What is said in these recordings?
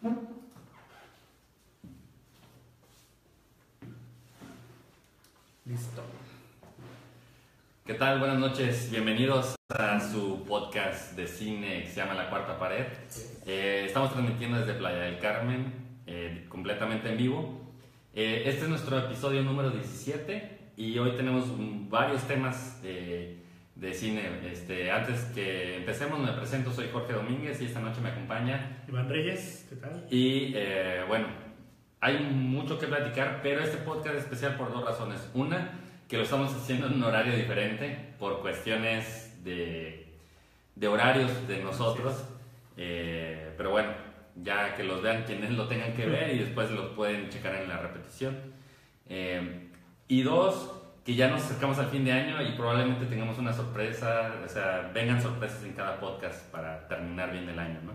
Listo. ¿Qué tal? Buenas noches. Bienvenidos a su podcast de cine que se llama La Cuarta Pared. Eh, estamos transmitiendo desde Playa del Carmen, eh, completamente en vivo. Eh, este es nuestro episodio número 17 y hoy tenemos varios temas de, de cine. Este, antes que empecemos, me presento, soy Jorge Domínguez y esta noche me acompaña. Iván Reyes, ¿qué tal? Y eh, bueno, hay mucho que platicar, pero este podcast es especial por dos razones. Una, que lo estamos haciendo en un horario diferente por cuestiones de, de horarios de nosotros. Eh, pero bueno, ya que los vean quienes lo tengan que ver y después los pueden checar en la repetición. Eh, y dos, que ya nos acercamos al fin de año y probablemente tengamos una sorpresa, o sea, vengan sorpresas en cada podcast para terminar bien el año, ¿no?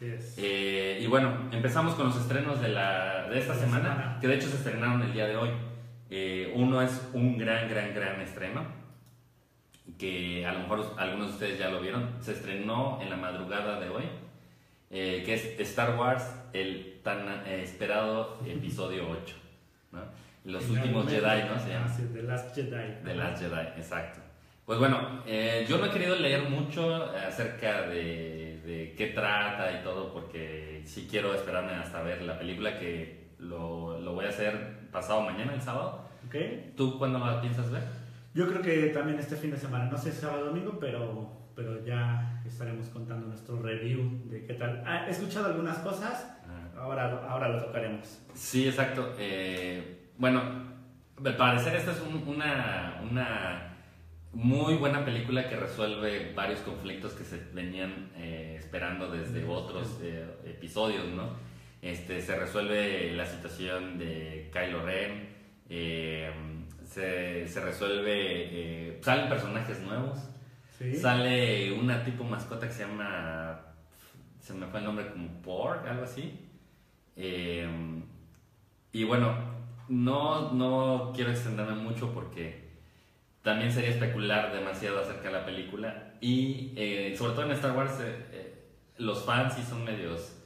Eh, y bueno, empezamos con los estrenos de, la, de esta De semana, semana. que de hecho se estrenaron el día de hoy. Eh, uno es un gran, gran, gran estreno, que a lo mejor algunos de ustedes ya lo vieron. Se estrenó en la madrugada de hoy, eh, que es Star Wars, el tan esperado episodio 8. ¿no? Los últimos Jedi, ¿no? Se llama. Sí, The Last Jedi. The Last Jedi, exacto. Pues bueno, eh, yo no he querido leer mucho acerca de, de qué trata y todo, porque sí quiero esperarme hasta ver la película, que lo, lo voy a hacer pasado mañana, el sábado. ¿Ok? ¿Tú cuándo la piensas ver? Yo creo que también este fin de semana, no sé si sábado o domingo, pero, pero ya estaremos contando nuestro review de qué tal. Ah, he escuchado algunas cosas, Ah. ahora, ahora lo tocaremos. Sí, exacto. Eh, bueno, al parecer esta es un- una, una muy buena película que resuelve varios conflictos que se venían eh, esperando desde otros eh, episodios, ¿no? Este, se resuelve la situación de Kylo Ren, eh, se, se resuelve, salen personajes nuevos, ¿Sí? sale una tipo mascota que se llama, se me fue el nombre como Porg, algo así. Eh, y bueno, no, no quiero extenderme mucho porque también sería especular demasiado acerca de la película. Y eh, sobre todo en Star Wars, eh, eh, los fans sí son medios,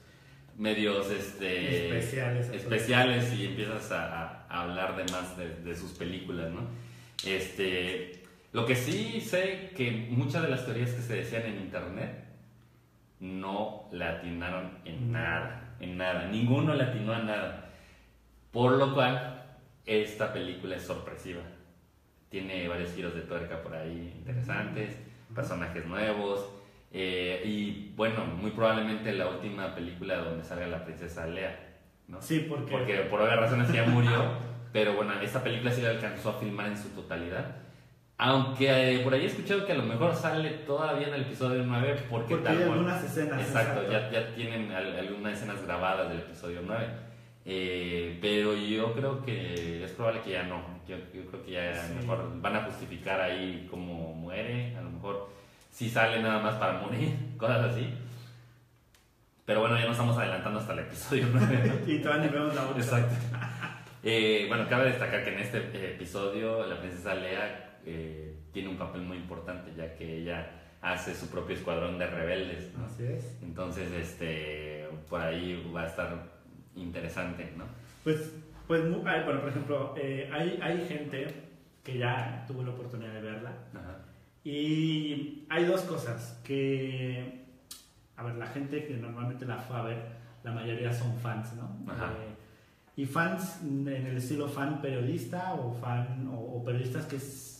medios este, Especiales. especiales y empiezas a, hablar de más de, de sus películas, ¿no? Este, lo que sí sé que muchas de las teorías que se decían en internet no le atinaron en nada, en nada, ninguno le atinó a nada. Por lo cual, esta película es sorpresiva. Tiene varios giros de tuerca por ahí interesantes, personajes nuevos. eh, y bueno, muy probablemente la última película donde salga la princesa Lea, ¿no? Sí, porque, Porque por obvias razones ya murió, pero bueno, esta película sí la alcanzó a filmar en su totalidad. Aunque eh, por ahí he escuchado que a lo mejor sale todavía en el episodio 9 porque, porque tal hay algunas escenas. Exacto, ya, ya tienen al- algunas escenas grabadas del episodio 9. Eh, pero yo creo que es probable que ya no. Yo, yo creo que ya Sí. mejor van a justificar ahí cómo muere. A lo mejor sí sale nada más para morir, cosas así. Pero bueno, ya nos estamos adelantando hasta el episodio 9. y todavía ni vemos la otra. Exacto. Eh, bueno, cabe destacar que en este eh, episodio la princesa Lea eh, tiene un papel muy importante ya que ella hace su propio escuadrón de rebeldes. ¿no? Así es. Entonces, este, por ahí va a estar interesante, ¿no? Pues, pues ay, bueno, por ejemplo, eh, hay, hay gente que ya tuvo la oportunidad de verla. Ajá. Y hay dos cosas que, a ver, la gente que normalmente la fue a ver, la mayoría son fans, ¿no? Ajá. Eh, y fans en el estilo fan periodista o fan o, o periodistas que,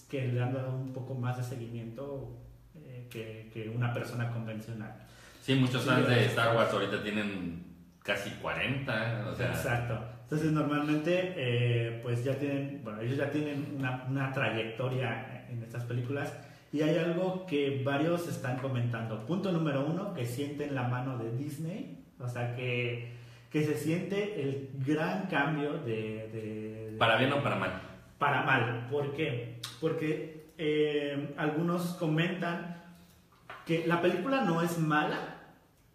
que le han dado un poco más de seguimiento eh, que, que una persona convencional. Sí, muchos Sí, fans de gracias. Star Wars ahorita tienen casi 40, o sea, Exacto. Entonces normalmente eh, pues ya tienen, bueno, ellos ya tienen una, una trayectoria en estas películas y hay algo que varios están comentando. Punto número uno, que sienten la mano de Disney, o sea que, que se siente el gran cambio de... de- para bien o para mal. para mal. ¿Por qué? Porque eh, algunos comentan que la película no es mala,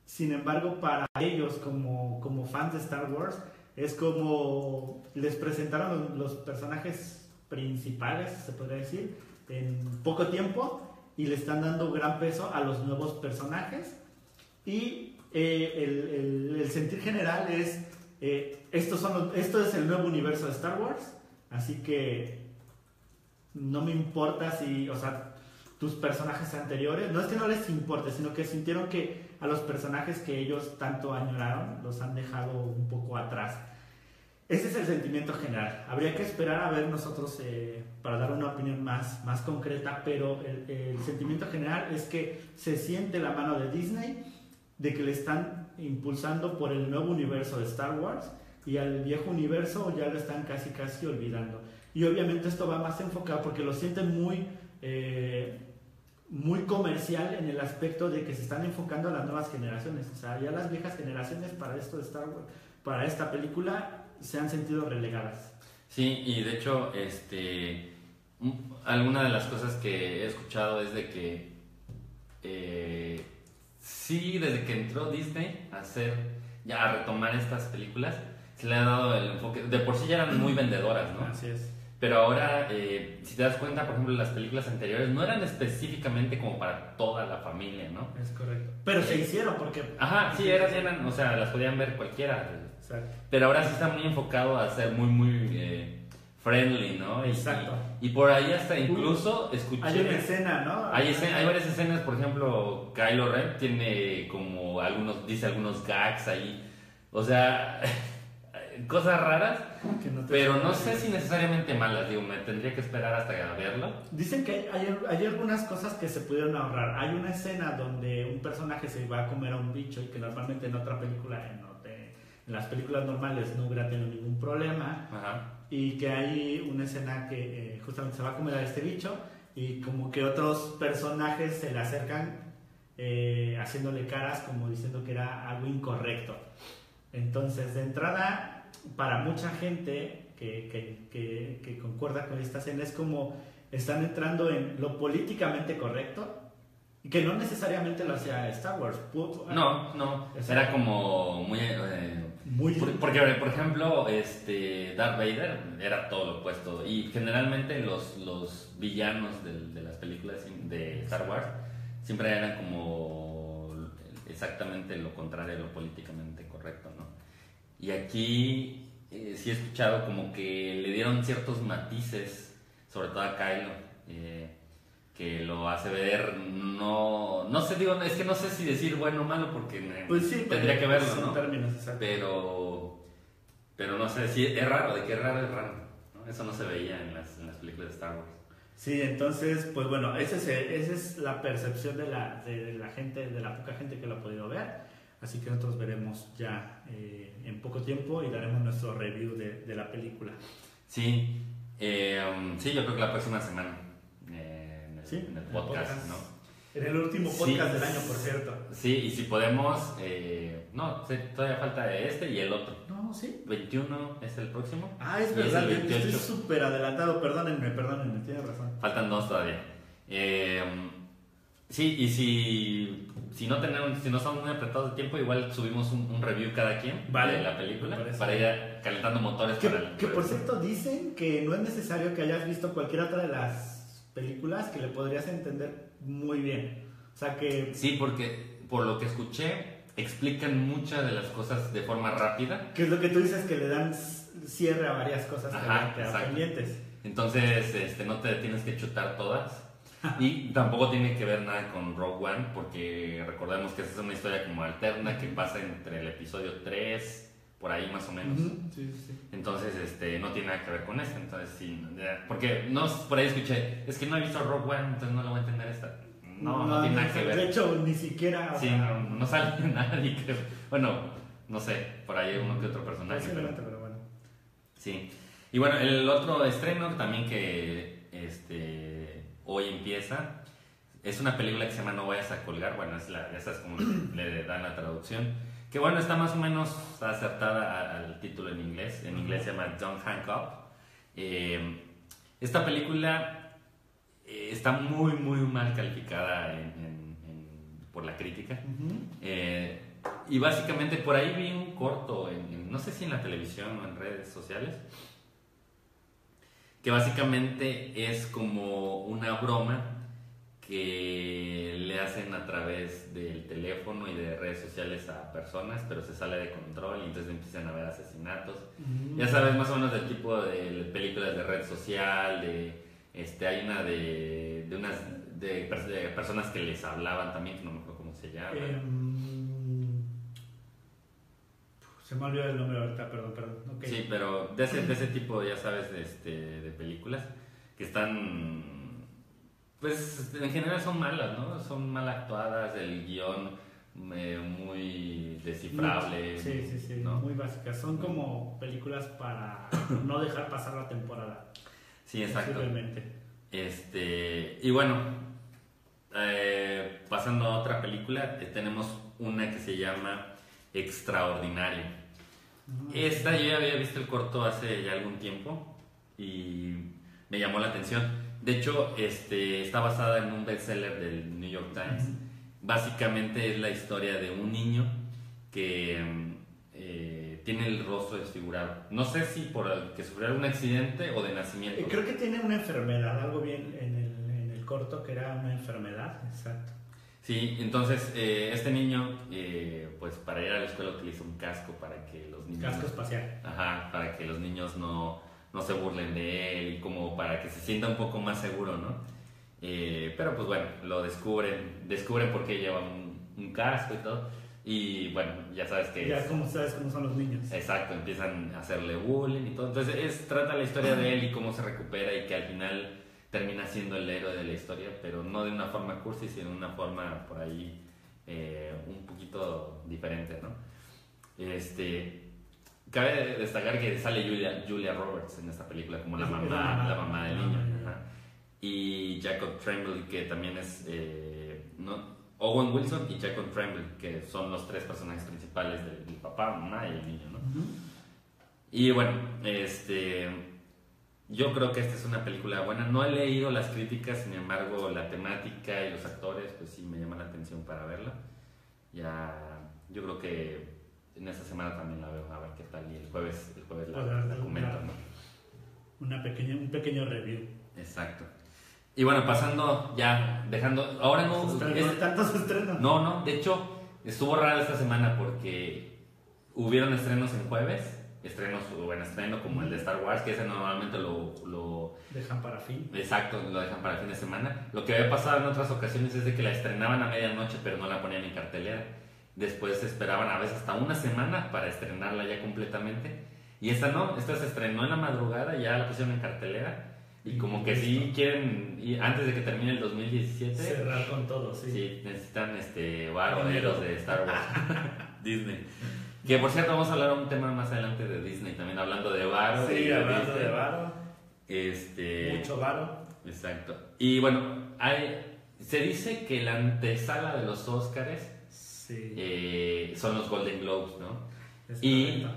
sin embargo, para ellos como, como fans de Star Wars, es como les presentaron los, personajes principales, se podría decir, en poco tiempo y le están dando gran peso a los nuevos personajes. Y eh, el, el, el, sentir general es, eh, estos son los, esto es el nuevo universo de Star Wars, así que no me importa si, o sea, tus personajes anteriores, no es que no les importe, sino que sintieron que a los personajes que ellos tanto añoraron los han dejado un poco atrás. Ese es el sentimiento general. Habría que esperar a ver nosotros eh, para dar una opinión más, más concreta, pero el, sentimiento general es que se siente la mano de Disney, de que le están impulsando por el nuevo universo de Star Wars y al viejo universo ya lo están casi casi olvidando. Y obviamente esto va más enfocado porque lo sienten muy, eh, muy comercial en el aspecto de que se están enfocando a las nuevas generaciones. O sea, ya las viejas generaciones para esto de Star Wars, para esta película, se han sentido relegadas. Sí, y de hecho, este, alguna de las cosas que he escuchado es de que eh, sí, desde que entró Disney a hacer, ya a retomar estas películas, se le ha dado el enfoque. De por sí ya eran muy vendedoras, ¿no? Así es. Pero ahora, eh, si te das cuenta, por ejemplo, las películas anteriores no eran específicamente como para toda la familia, ¿no? Es correcto. Pero se hicieron porque... Ajá, sí, eran, eran, o sea, las podían ver cualquiera. Exacto. Pero ahora sí está muy enfocado a ser muy, muy eh, friendly, ¿no? Y, Exacto. Y, y, por ahí hasta incluso escuché... Hay una escena, ¿no? Hay, escena, hay varias escenas, por ejemplo, Kylo Ren tiene como algunos, dice algunos gags ahí. O sea... cosas raras, no pero no sé si necesariamente malas, digo, me tendría que esperar hasta verlo. Dicen que hay, hay, algunas cosas que se pudieron ahorrar. Hay una escena donde un personaje se va a comer a un bicho y que normalmente en otra película, en, en las películas normales no hubiera tenido ningún problema. Ajá. Y que hay una escena que eh, justamente se va a comer a este bicho y como que otros personajes se le acercan eh, haciéndole caras como diciendo que era algo incorrecto. Entonces, de entrada, para mucha gente que, que, que, que, concuerda con esta escena es como están entrando en lo políticamente correcto y que no necesariamente lo hacía Star Wars. No, no, era como muy... Eh, muy porque, por ejemplo, este Darth Vader era todo lo opuesto y generalmente los, los villanos de, de las películas de Star Wars siempre eran como exactamente lo contrario lo políticamente correcto, ¿no? Y aquí eh, sí he escuchado como que le dieron ciertos matices, sobre todo a Kylo, eh, que lo hace ver, no, no sé, digo, es que no sé si decir bueno o malo porque pues sí, tendría que verlo, ¿no? Términos, pero, pero no sé, si es raro, de qué raro es raro, ¿no? Eso no se veía en las, en las películas de Star Wars. Sí, entonces, pues bueno, esa es, esa es la percepción de la, de la gente, de la poca gente que lo ha podido ver. Así que nosotros veremos ya eh, en poco tiempo y daremos nuestro review de, de la película. Sí, eh, um, sí, yo creo que la próxima semana eh, en, el, ¿Sí? en el podcast, podcast, ¿no? En el último podcast sí, del año, por cierto. Sí, y si podemos, eh, no, todavía falta este y el otro. No, sí. 21 es el próximo. Ah, es verdad, es estoy súper adelantado, perdónenme, perdónenme, tienes razón. Faltan dos todavía. Eh, sí, y si si no tenemos, si no son muy apretados de tiempo, igual subimos un, un review cada quien vale, de la película para ir calentando motores. Que, para el, que por cierto dicen que no es necesario que hayas visto cualquier otra de las películas que le podrías entender muy bien. O sea que... Sí, porque por lo que escuché, explican muchas de las cosas de forma rápida. Que es lo que tú dices, que le dan cierre a varias cosas Ajá, que quedan pendientes. Entonces, este, no te tienes que chutar todas. Y tampoco tiene que ver nada con Rogue One, porque recordemos que esta es una historia como alterna que pasa entre el episodio 3, por ahí más o menos. -huh. sí, sí. Entonces, este, no tiene nada que ver con esta. Entonces, sí, porque no, por ahí escuché, es que no he visto Rogue One, entonces no lo voy a entender esta. No, no, no tiene nada que ver. De hecho, ni siquiera. Sí, no, no sale nadie, creo. Bueno, no sé, por ahí uno que otro personaje. Pero, pero bueno. Sí. Y bueno, el otro estreno también que este hoy empieza. Es una película que se llama No vayas a colgar, bueno, es la, esa es como le dan la traducción, que bueno, está más o menos acertada al título en inglés, en inglés se llama Don't Hang Up. Eh, esta película eh, está muy, muy mal calificada en, en, en, por la crítica. Uh -huh. eh, y básicamente por ahí vi un corto, no sé si en la televisión o en redes sociales, que básicamente es como una broma que le hacen a través del teléfono y de redes sociales a personas, pero se sale de control y entonces empiezan a haber asesinatos. Mm. Ya sabes más o menos del tipo de películas de red social, de este hay una de, de unas de, pers- de personas que les hablaban también, que no me acuerdo cómo se llama. Em, se me olvidó el nombre ahorita, perdón, perdón. Ok. Sí, pero de ese, de ese tipo, ya sabes, de, este, de películas que están, pues en general son malas, ¿no? Son mal actuadas, el guion eh, muy descifrable. Sí, sí, sí, ¿no? muy básicas. Son como películas para no dejar pasar la temporada. Sí, exacto. Este, y bueno, eh, pasando a otra película, eh, tenemos una que se llama Extraordinario. Esta yo ya había visto el corto hace ya algún tiempo y me llamó la atención. De hecho, este, está basada en un bestseller del New York Times. Básicamente es la historia de un niño que eh, tiene el rostro desfigurado. No sé si por el que sufrió algún accidente o de nacimiento. Eh, Creo que tiene una enfermedad, algo bien en el, en el corto que era una enfermedad, exacto. Sí, entonces eh, este niño, eh, pues para ir a la escuela utiliza un casco para que los niños... Casco espacial. Ajá, para que los niños no, no se burlen de él y como para que se sienta un poco más seguro, ¿no? Eh, pero pues bueno, lo descubren, descubren por qué lleva un, un casco y todo. Y bueno, ya sabes que... Ya es- como sabes cómo son los niños. Exacto, empiezan a hacerle bullying y todo. Entonces es, trata la historia de él y cómo se recupera y que al final termina siendo el héroe de la historia, pero no de una forma cursi, sino de una forma por ahí eh, un poquito diferente, ¿no? Este, cabe destacar que sale Julia, Julia Roberts en esta película como la mamá, la mamá. del Ah, niño. ya. ajá. Y Jacob Tremblay, que también es... eh, ¿no? Owen Wilson y Jacob Tremblay, que son los tres personajes principales del, del papá, mamá y el niño, ¿no? Ujú. Y bueno, este, yo creo que esta es una película buena. No he leído las críticas, sin embargo, la temática y los actores, pues sí me llaman la atención para verla. Ya, yo creo que en esta semana también la veo, a ver qué tal. Y el jueves, el jueves la, la- comento, ¿no? Una pequeña, un pequeño review. Exacto. Y bueno, pasando ya, dejando, ahora no, es- tantos estrenos. no, no, de hecho, estuvo raro esta semana porque hubieron estrenos en jueves, estrenos, bueno, estreno como el de Star Wars, que ese normalmente lo, lo Dejan para fin. exacto, lo dejan para fin de semana. Lo que había pasado en otras ocasiones es de que la estrenaban a medianoche, pero no la ponían en cartelera. Después esperaban a veces hasta una semana para estrenarla ya completamente. Y esta no, esta se estrenó en la madrugada, ya la pusieron en cartelera. Y como que sí quieren, y antes de que termine el 2017, Cerrar con todo, sí. Sí, necesitan este varoneros de Star Wars. Disney. Que por cierto, vamos a hablar un tema más adelante de Disney, también hablando de varo. Sí, de hablando Disney. de varo, Este. mucho varo. Exacto. Y bueno, hay, se dice que la antesala de los Oscars Sí. eh, son los Golden Globes, ¿no? es Y correcto.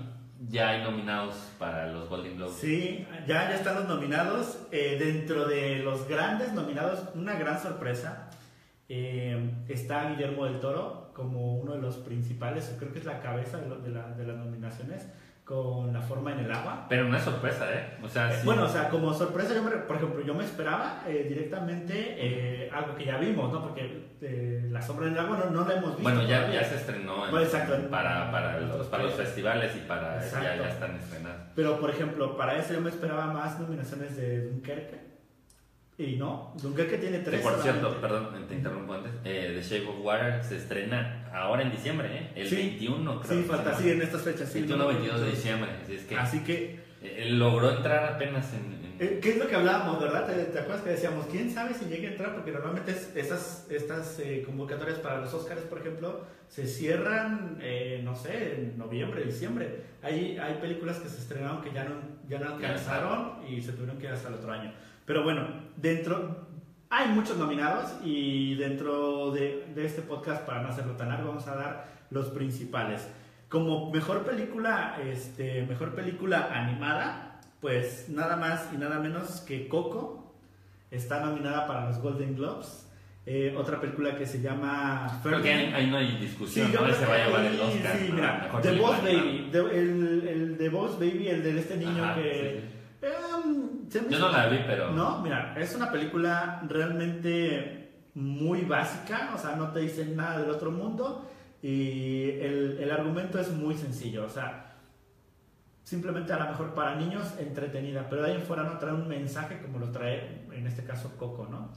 ya hay nominados para los Golden Globes. Sí, ya, ya están los nominados. Eh, dentro de los grandes nominados, una gran sorpresa. eh, está Guillermo del Toro como uno de los principales, creo que es la cabeza de, lo- de la- de las nominaciones, con La forma en el agua. Pero no es sorpresa, ¿eh? O sea, Eh, sí. Bueno, o sea, como sorpresa, yo me- por ejemplo, yo me esperaba eh, directamente eh, algo que ya vimos, ¿no? Porque eh, La sombra en el agua no, no la hemos visto. Bueno, ya, ya se estrenó en- Pues, exacto. para, para, los, para los festivales y para ya, ya están estrenados. Pero, por ejemplo, para eso yo me esperaba más nominaciones de Dunkerque. Y no, Dunkerque tiene Que tres. por cierto, perdón, te interrumpo antes, eh, The Shape of Water se estrena ahora en diciembre, ¿eh? El Sí. 21, creo. Sí, que falta, sí, en estas fechas. Sí, 21 no, 22 de diciembre, así es que Así que, eh, él logró entrar apenas en... en- eh, ¿qué es lo que hablábamos, verdad? ¿Te, te acuerdas que decíamos, quién sabe si llegue a entrar? Porque normalmente es- esas, estas eh, convocatorias para los Oscars, por ejemplo, se cierran, eh, no sé, en noviembre, diciembre. Hay, hay películas que se estrenaron que ya no, ya no alcanzaron y se tuvieron que ir hasta el otro año. Pero bueno, dentro... Hay muchos nominados y dentro de, de este podcast, para no hacerlo tan largo, vamos a dar los principales. Como mejor película, este, mejor película animada, pues nada más y nada menos que Coco está nominada para los Golden Globes. Eh, otra película que se llama Creo que ahí, no hay discusión, Sí, ¿no? Se va a llevar el Oscar. Sí, mira, The Boss. Baby, el, el The Boss Baby, el de este niño Ajá, que... sí, Em, Yo hizo- no la vi, pero... No, mira, es una película realmente muy básica, o sea, no te dicen nada del otro mundo y el, el argumento es muy sencillo, o sea, simplemente a lo mejor para niños entretenida, pero de ahí en fuera no trae un mensaje como lo trae en este caso Coco, ¿no?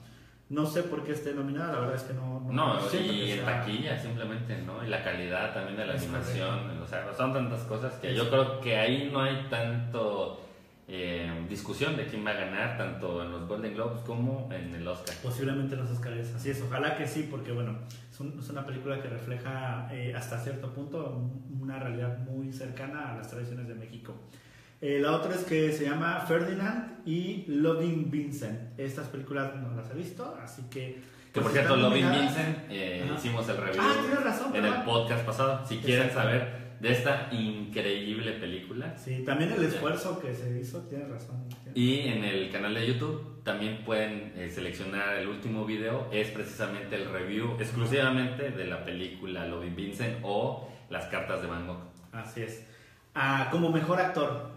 No sé por qué esté nominada, la verdad es que no... No, siento y que en sea- taquilla simplemente, ¿no? Y la calidad también de la Es animación, o sea, son tantas cosas que yo creo que ahí no hay tanto eh, discusión de quién va a ganar, tanto en los Golden Globes como en el Oscar. Posiblemente los Oscars, así es, ojalá que sí, porque bueno, es, un- es una película que refleja eh, hasta cierto punto un- una realidad muy cercana a las tradiciones de México. Eh, la otra es que se llama Ferdinand y Loving Vincent. Estas películas no las he visto, así que... Que por pues, cierto, Loving. Vincent, eh, hicimos el review Ah, razón, en el podcast pasado. Si quieren saber de esta increíble película. Sí, también el esfuerzo que se hizo, tienes razón. Y en el canal de YouTube también pueden eh, seleccionar el último video, es precisamente el review exclusivamente de la película Loving Vincent o Las cartas de Van Gogh. Así es. Ah, como mejor actor,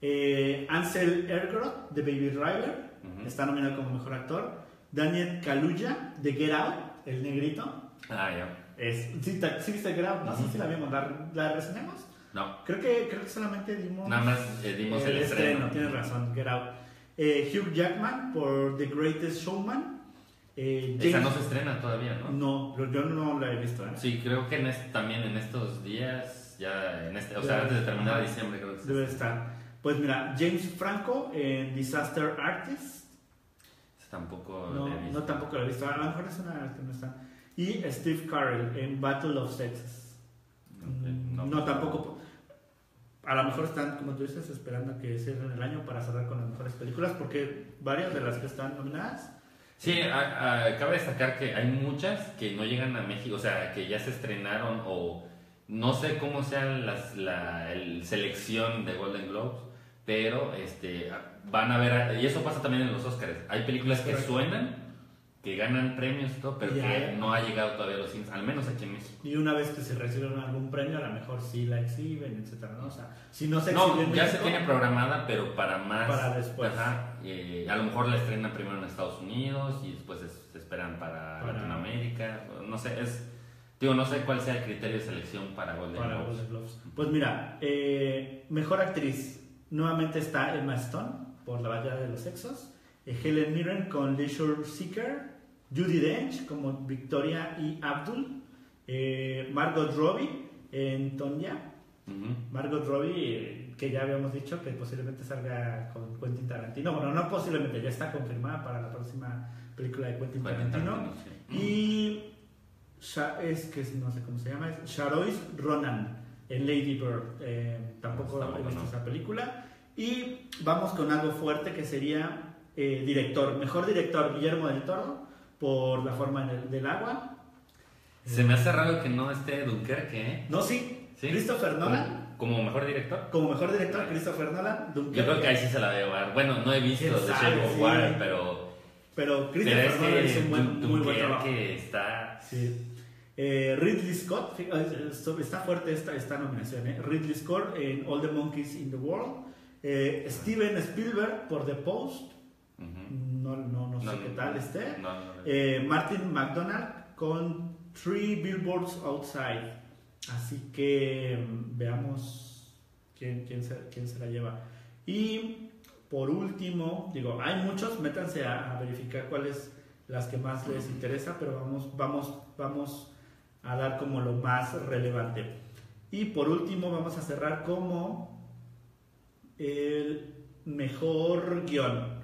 eh, Ansel Elgort de Baby Driver está nominado como mejor actor. Daniel Kaluuya de Get Out, el negrito. Ah, ya. Es, sí, ta- sí viste Get Out, no sé si la vimos, ¿la, la reseñamos? No, Creo que, creo que solamente dimos, nada más eh, dimos el, estreno. Tienes razón, Get Out. Eh, Hugh Jackman por The Greatest Showman. Eh, Esa James- no se estrena todavía, ¿no? No, yo no la he visto. ¿eh? Sí, creo que en este- también en estos días, ya en este, o sea, antes de terminar diciembre creo que Debe estar. Pues mira, James Franco en Disaster Artist. Tampoco No, he visto. no tampoco lo he visto. A lo mejor es una que no está. Y Steve Carell en Battle of Sexes. Mm, Ok, No, tampoco. A lo mejor están, como tú dices, esperando a que cierren el año para cerrar con las mejores películas, porque varias de las que están nominadas. Sí, a- a- cabe destacar que hay muchas que no llegan a México, o sea, que ya se estrenaron o no sé cómo sea las, la el selección de Golden Globes, pero este van a ver, y eso pasa también en los Oscars. Hay películas que suenan, que ganan premios y todo, pero Ya. que no ha llegado todavía a los cines, al menos aquí en México. Y una vez que se reciben algún premio, a lo mejor sí la exhiben, etcétera, ¿no? O sea, si no se exhibe No, ya se tiene programada, pero para más. Para después. Ajá, eh, a lo mejor la estrenan primero en Estados Unidos y después es- se esperan para, Para- Latinoamérica. No sé, es. Digo, no sé cuál sea el criterio de selección para Golden para Globes. Golden Globes. Pues mira, eh, mejor actriz. Nuevamente está Emma Stone por La Batalla de los Sexos. Eh, Helen Mirren con Leisure Seeker. Judy Dench como Victoria y Abdul. eh, Margot Robbie en Tonya. Margot Robbie, eh, que ya habíamos dicho que posiblemente salga con Quentin Tarantino. Bueno, no posiblemente, ya está confirmada para la próxima película de Quentin Quentin Tarantino. Tarantino, sí. Y Sha- es que no sé cómo se llama, es Sharois Ronan en Lady Bird. Eh, tampoco he visto esa película. Y vamos con algo fuerte que sería eh, director. Mejor director Guillermo del Toro por La forma del, del agua. Se me hace raro que no esté Dunkerque, ¿eh? No, sí. ¿Sí? Christopher Nolan. Como, mejor director. Como mejor director, Christopher Nolan. Yo creo que ahí sí se la debe llevar. Bueno, no he visto ¿Quién The? Shape of. Water, pero. Pero Pero Christopher es Nolan que un buen- muy buen trabajo. Dunkerque está. Sí. Eh, Ridley Scott, está fuerte esta, esta nominación. ¿eh? Ridley Scott en All the Monkeys in the World. Eh, Steven Spielberg por The Post. Ujú. No, no, no sé No, qué no. tal esté. No, no, no. Eh, Martin McDonald con Three Billboards Outside. Así que mm, veamos quién, quién, se, quién se la lleva. Y por último, digo, hay muchos, métanse a, a verificar cuáles las que más les interesa, pero vamos, vamos, vamos a dar como lo más relevante. Y por último vamos a cerrar como el mejor guion.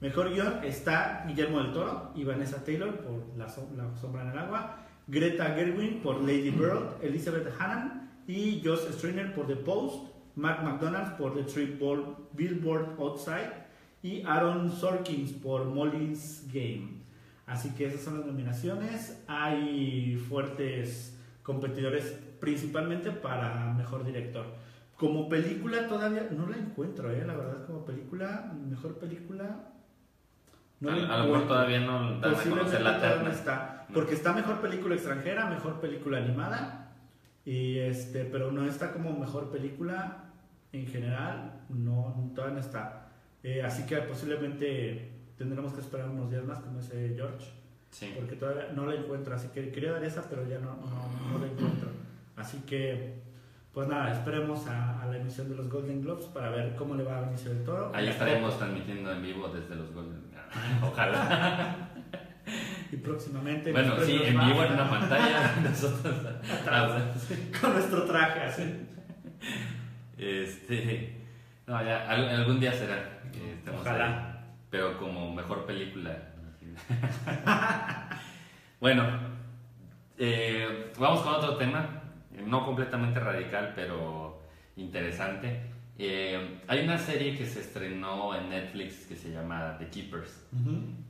Mejor guion está Guillermo del Toro y Vanessa Taylor por La, Som- La Sombra en el Agua, Greta Gerwig por Lady Bird, Elizabeth Hannan y Josh Strainer por The Post, Mark McDonald por The Ball- Billboard Outside y Aaron Sorkins por Molly's Game. Así que esas son las nominaciones. Hay fuertes competidores principalmente para mejor director. Como película todavía no la encuentro, ¿eh? la verdad como película, mejor película... No a, lo mejor todavía no dan a la terna. está. No. Porque está mejor película extranjera, mejor película animada. Y este, pero no está como mejor película en general. No, todavía no está. Eh, así que posiblemente tendremos que esperar unos días más, como dice George. Sí. porque todavía no la encuentro, así que quería dar esa, pero ya no, no, no la encuentro. Así que, pues nada, esperemos a, a la emisión de los Golden Globes para ver cómo le va a Benicio del Toro. Ahí estaremos transmitiendo en vivo desde los Golden. Ojalá. Y próximamente. Bueno, sí, en vivo en una pantalla. Nosotros. Atrás. Con nuestro traje así. Este. No, ya, al- algún día será. que Ojalá. ahí, pero como mejor película. bueno, eh, vamos con otro tema. No completamente radical, pero interesante. Eh, hay una serie que se estrenó en Netflix que se llama The Keepers.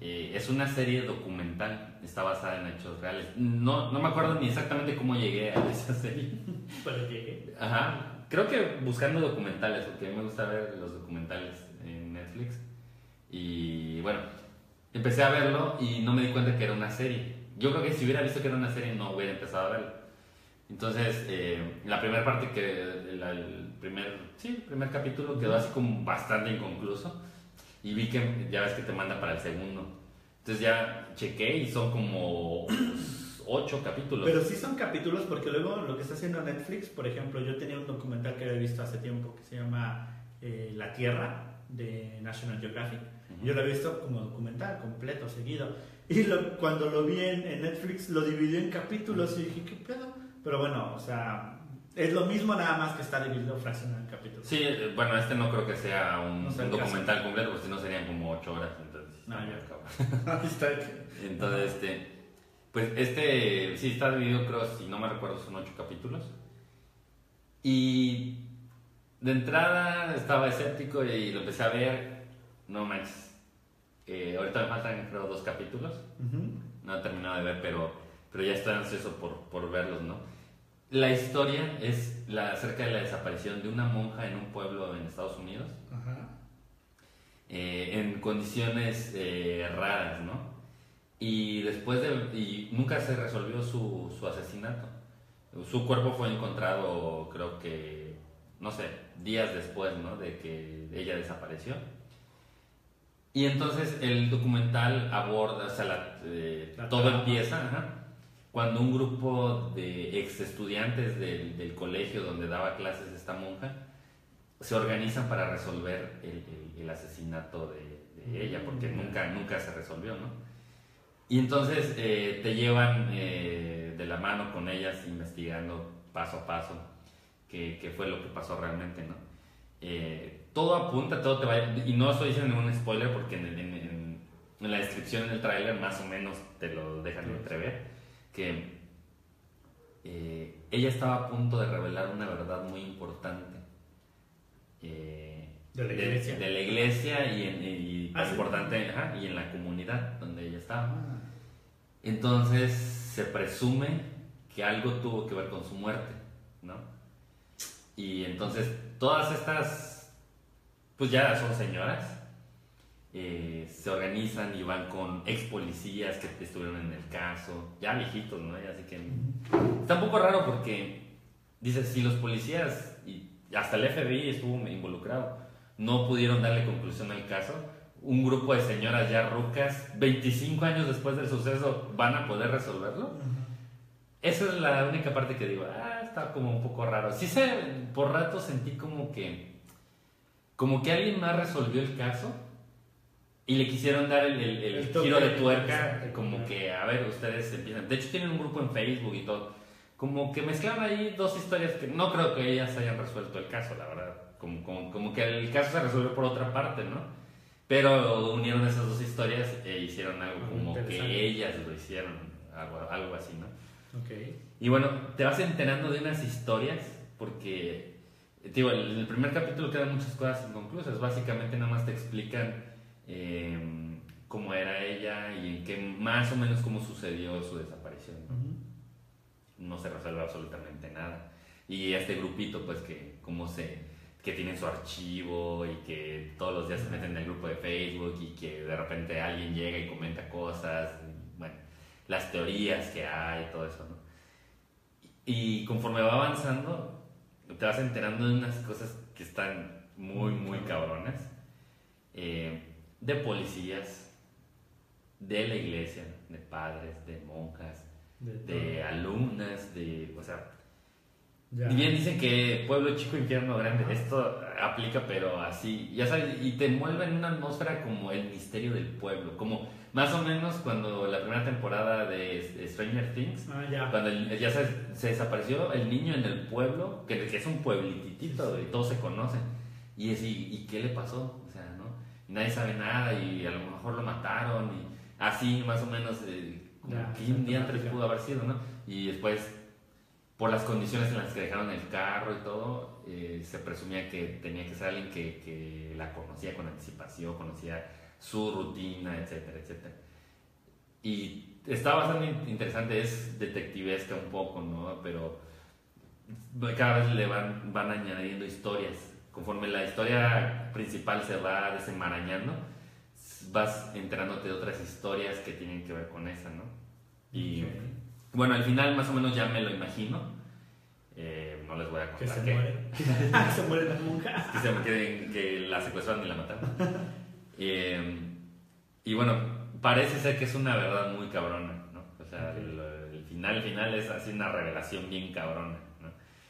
Eh, es una serie documental, está basada en hechos reales. No, no me acuerdo ni exactamente cómo llegué a esa serie. Pero llegué. Ajá, creo que buscando documentales, porque a mí me gusta ver los documentales en Netflix. Y bueno, empecé a verlo y no me di cuenta que era una serie. Yo creo que si hubiera visto que era una serie no hubiera empezado a verlo. Entonces, eh, la primera parte que, el, el primer, sí, el primer capítulo quedó así como bastante inconcluso. Y vi que ya ves que te manda para el segundo. Entonces ya chequé y son como ocho capítulos. Pero sí son capítulos porque luego lo que está haciendo Netflix, por ejemplo, yo tenía un documental que había visto hace tiempo que se llama eh, La Tierra de National Geographic. Ujú. Yo lo he visto como documental, completo, seguido. Y lo- cuando lo vi en, en Netflix lo dividió en capítulos y dije, ¿qué pedo? Pero bueno, o sea, es lo mismo nada más que está dividido fraccionado en capítulos. Sí, eh, bueno, este no creo que sea un, No documental completo, porque si no serían como ocho horas. Entonces, No, ya. está. Entonces, este, pues este, sí está dividido, creo, si no me recuerdo, son ocho capítulos. Y de entrada estaba escéptico y lo empecé a ver, no manches. Eh, ahorita me faltan, creo, dos capítulos. Ujú. No he terminado de ver, pero, pero ya estoy ansioso por, por verlos, ¿no? La historia es la, acerca de la desaparición de una monja en un pueblo en Estados Unidos Ajá. eh, en condiciones eh, raras, ¿no? Y después de... y nunca se resolvió su, su asesinato. Su cuerpo fue encontrado, creo que, no sé, días después, ¿no? De que ella desapareció. Y entonces el documental aborda, o sea, la- eh, La todo trama. empieza ajá, cuando un grupo de ex estudiantes del, del colegio donde daba clases esta monja se organizan para resolver el, el- el asesinato de, de ella, porque Mm. nunca, nunca se resolvió, ¿no? Y entonces eh, te llevan eh, de la mano con ellas investigando paso a paso qué, qué fue lo que pasó realmente, ¿no? Eh, todo apunta, todo te va y no estoy diciendo ningún spoiler porque en, en- en- en la descripción en el tráiler más o menos te lo dejan entrever, que eh, ella estaba a punto de revelar una verdad muy importante. eh, De la iglesia. de la iglesia y, en, y Ah, sí. importante, ajá, y en la comunidad donde ella estaba. Ah. Entonces se presume que algo tuvo que ver con su muerte, ¿no? Y entonces todas estas, pues ya son señoras, eh, se organizan y van con ex policías que estuvieron en el caso, ya viejitos, ¿no? Así que está un poco raro porque dices, si los policías y hasta el FBI estuvo involucrado, no pudieron darle conclusión al caso, un grupo de señoras ya rucas, 25 años después del suceso, van a poder resolverlo. Esa es la única parte que digo, ah, está como un poco raro. Sí sé, por rato sentí como que, como que alguien más resolvió el caso y le quisieron dar el, el- el El giro de tuerca, como que, a ver, ustedes empiezan. De hecho, tienen un grupo en Facebook y todo. Como que mezclaron ahí dos historias que no creo que ellas hayan resuelto el caso, la verdad. Como, como, como que el caso se resolvió por otra parte, ¿no? Pero unieron esas dos historias e hicieron algo Algo como que ellas lo hicieron, algo, algo así, ¿no? Ok. Y bueno, te vas enterando de unas historias porque, digo, en el primer capítulo quedan muchas cosas inconclusas. Básicamente nada más te explican eh, cómo era ella y en qué más o menos cómo sucedió su desaparición. Ujú. No se resuelve absolutamente nada. Y este grupito, pues, que cómo se que tienen su archivo y que todos los días se meten en el grupo de Facebook y que de repente alguien llega y comenta cosas, y, bueno, las teorías que hay, todo eso, ¿no? Y conforme va avanzando, te vas enterando de unas cosas que están muy, muy cabronas. Eh, de policías, de la iglesia, de padres, de monjas, De de alumnas, de, o sea, Ya. y bien dicen que pueblo chico, infierno grande, Ajá. esto aplica pero así, ya sabes, y te envuelve en una atmósfera como el misterio del pueblo, como más o menos cuando la primera temporada de Stranger Things, Ah, ya. cuando el- ya sabes, se desapareció el niño en el pueblo, que, que es un pueblitito, Sí, sí. y todos se conocen. Y es, ¿y, y qué le pasó? Nadie sabe nada y a lo mejor lo mataron y así más o menos, eh, como Ya, que un día antes pudo haber sido, ¿no? Y después, por las condiciones en las que dejaron el carro y todo, eh, se presumía que tenía que ser alguien que, que la conocía con anticipación, conocía su rutina, etcétera, etcétera. Y está bastante in- interesante, es detectivesca un poco, ¿no? Pero cada vez le van, van añadiendo historias. Conforme la historia principal se va desenmarañando, vas enterándote de otras historias que tienen que ver con esa, ¿no? Y bueno, al final más o menos ya me lo imagino. Eh, no les voy a Que contar se qué. muere. que se muere la monja. que se queden que la secuestraron y la mataron. Eh, y bueno, parece ser que es una verdad muy cabrona, ¿no? O sea, el, el final, el final es así una revelación bien cabrona,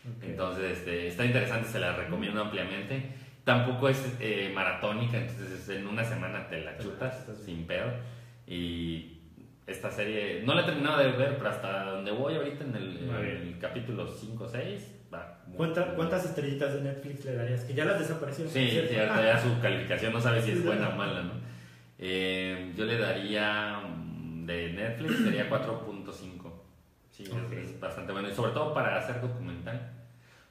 ¿no? Ok. Entonces, este, está interesante, se la recomiendo ampliamente. Tampoco es eh, maratónica, entonces en una semana te la chutas chutas sin pedo. Y esta serie, no la he terminado de ver, pero hasta donde voy ahorita en el, en el capítulo 5 o 6, va. muy- ¿Cuánta- ¿Cuántas estrellitas de Netflix le darías? Que ya las desaparecieron. Sí, cierto, ya su calificación no sabe si es Sí, buena o mala, ¿no? Eh, yo le daría mm, de Netflix sería 4.5. Sí, es- Ok. es, bastante bueno. Y sobre todo para hacer documental.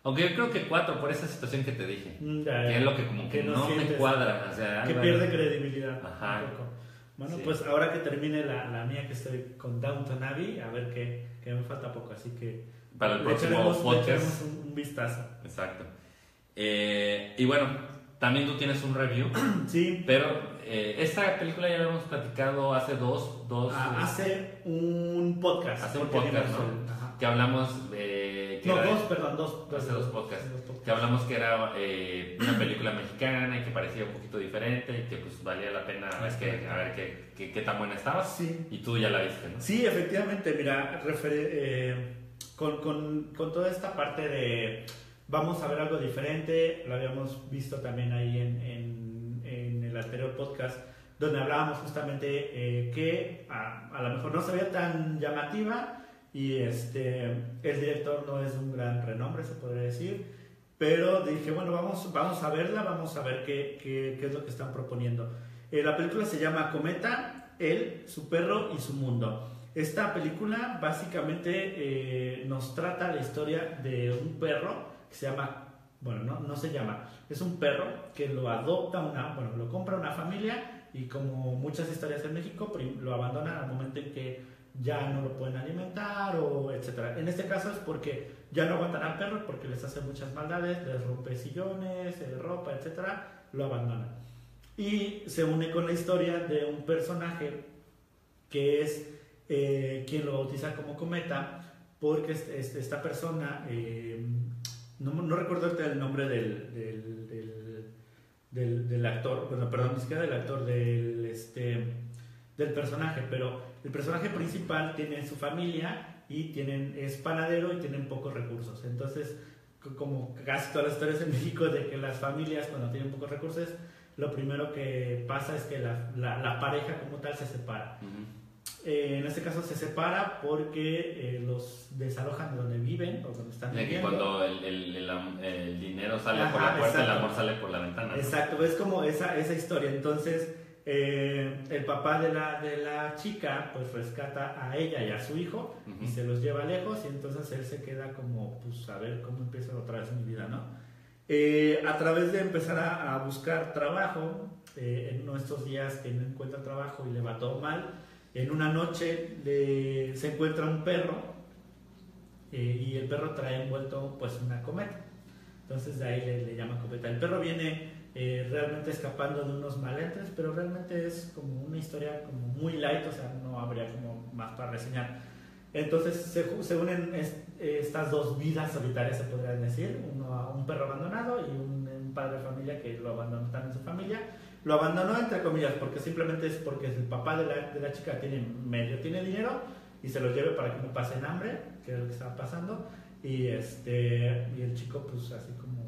Aunque yo creo que 4 por esa situación que te dije. Mm, ya, Que es lo que como que, Que no no, me cuadra. O sea, Que pierde credibilidad. Ajá. un poco. Bueno, Sí. pues ahora que termine la, la mía que estoy con Downton Abbey, a ver qué, que me falta poco, así que Para el próximo podcast. un, un vistazo. Exacto. Eh, y bueno, también tú tienes un review. Sí, Pero eh, esta película ya la hemos platicado hace dos, dos ah, eh, hace un podcast. Hace un podcast, ¿no? el- que hablamos de... que No, dos, perdón, dos. Hace dos podcasts. dos podcasts. que hablamos que era eh, una película mexicana y que parecía un poquito diferente y que pues valía la pena a ver, qué, a ver qué, qué, qué tan buena estaba. Sí. Y tú ya la viste, ¿no? Sí, efectivamente, mira, eh, con, con, con toda esta parte de vamos a ver algo diferente, lo habíamos visto también ahí en, en, en el anterior podcast, donde hablábamos justamente eh, que a, a lo mejor no se veía tan llamativa y este, el director no es un gran renombre, se podría decir, pero dije, bueno, vamos, vamos a verla, vamos a ver qué, qué, qué es lo que están proponiendo. Eh, la película se llama Cometa, él, su perro y su mundo. Esta película básicamente eh, nos trata la historia de un perro que se llama, bueno, no, no se llama, es un perro que lo adopta una, bueno, lo compra una familia y como muchas historias en México, lo abandonan al momento en que ya no lo pueden alimentar o etcétera. En este caso es porque ya no aguantan al perro porque les hace muchas maldades, les rompe sillones, eh, ropa, etcétera, lo abandonan. Y se une con la historia de un personaje que es eh, quien lo bautiza como Cometa, porque este- este- esta persona, eh, no, no recuerdo el nombre del, del, del, del- del actor, bueno, perdón, ni siquiera del actor, del, este, del personaje, pero el personaje principal tiene su familia y tienen, es panadero y tienen pocos recursos. Entonces, como casi todas las historias en México, de que las familias cuando tienen pocos recursos, lo primero que pasa es que la, la- la pareja como tal se separa. Eh, en este caso se separa porque eh, los desalojan de donde viven o donde están viviendo. cuando el, el, el, am- el dinero sale por la puerta, el amor sale por la ventana. ¿no? Exacto, es como esa, esa historia. Entonces, eh, el papá de la, de la chica pues rescata a ella y a su hijo Ujú. y se los lleva lejos y entonces él se queda como, pues a ver cómo empieza otra vez mi vida, ¿no? Eh, a través de empezar a, a buscar trabajo, eh, en estos días que no encuentra trabajo y le va todo mal, en una noche le- se encuentra un perro eh, y el perro trae envuelto pues una cometa. Entonces de ahí le, le llama cometa. El perro viene eh, realmente escapando de unos malentes, pero realmente es como una historia como muy light, o sea, no habría como más para reseñar. Entonces se, se unen es- estas dos vidas solitarias, se podrían decir, uno, un perro abandonado y un, un padre de familia que lo abandonó también su familia, lo abandonó entre comillas porque simplemente es porque el papá de la, de la chica tiene medio, tiene dinero y se lo lleve para que no pasen hambre, que es lo que estaba pasando. Y, este, y el chico pues así como,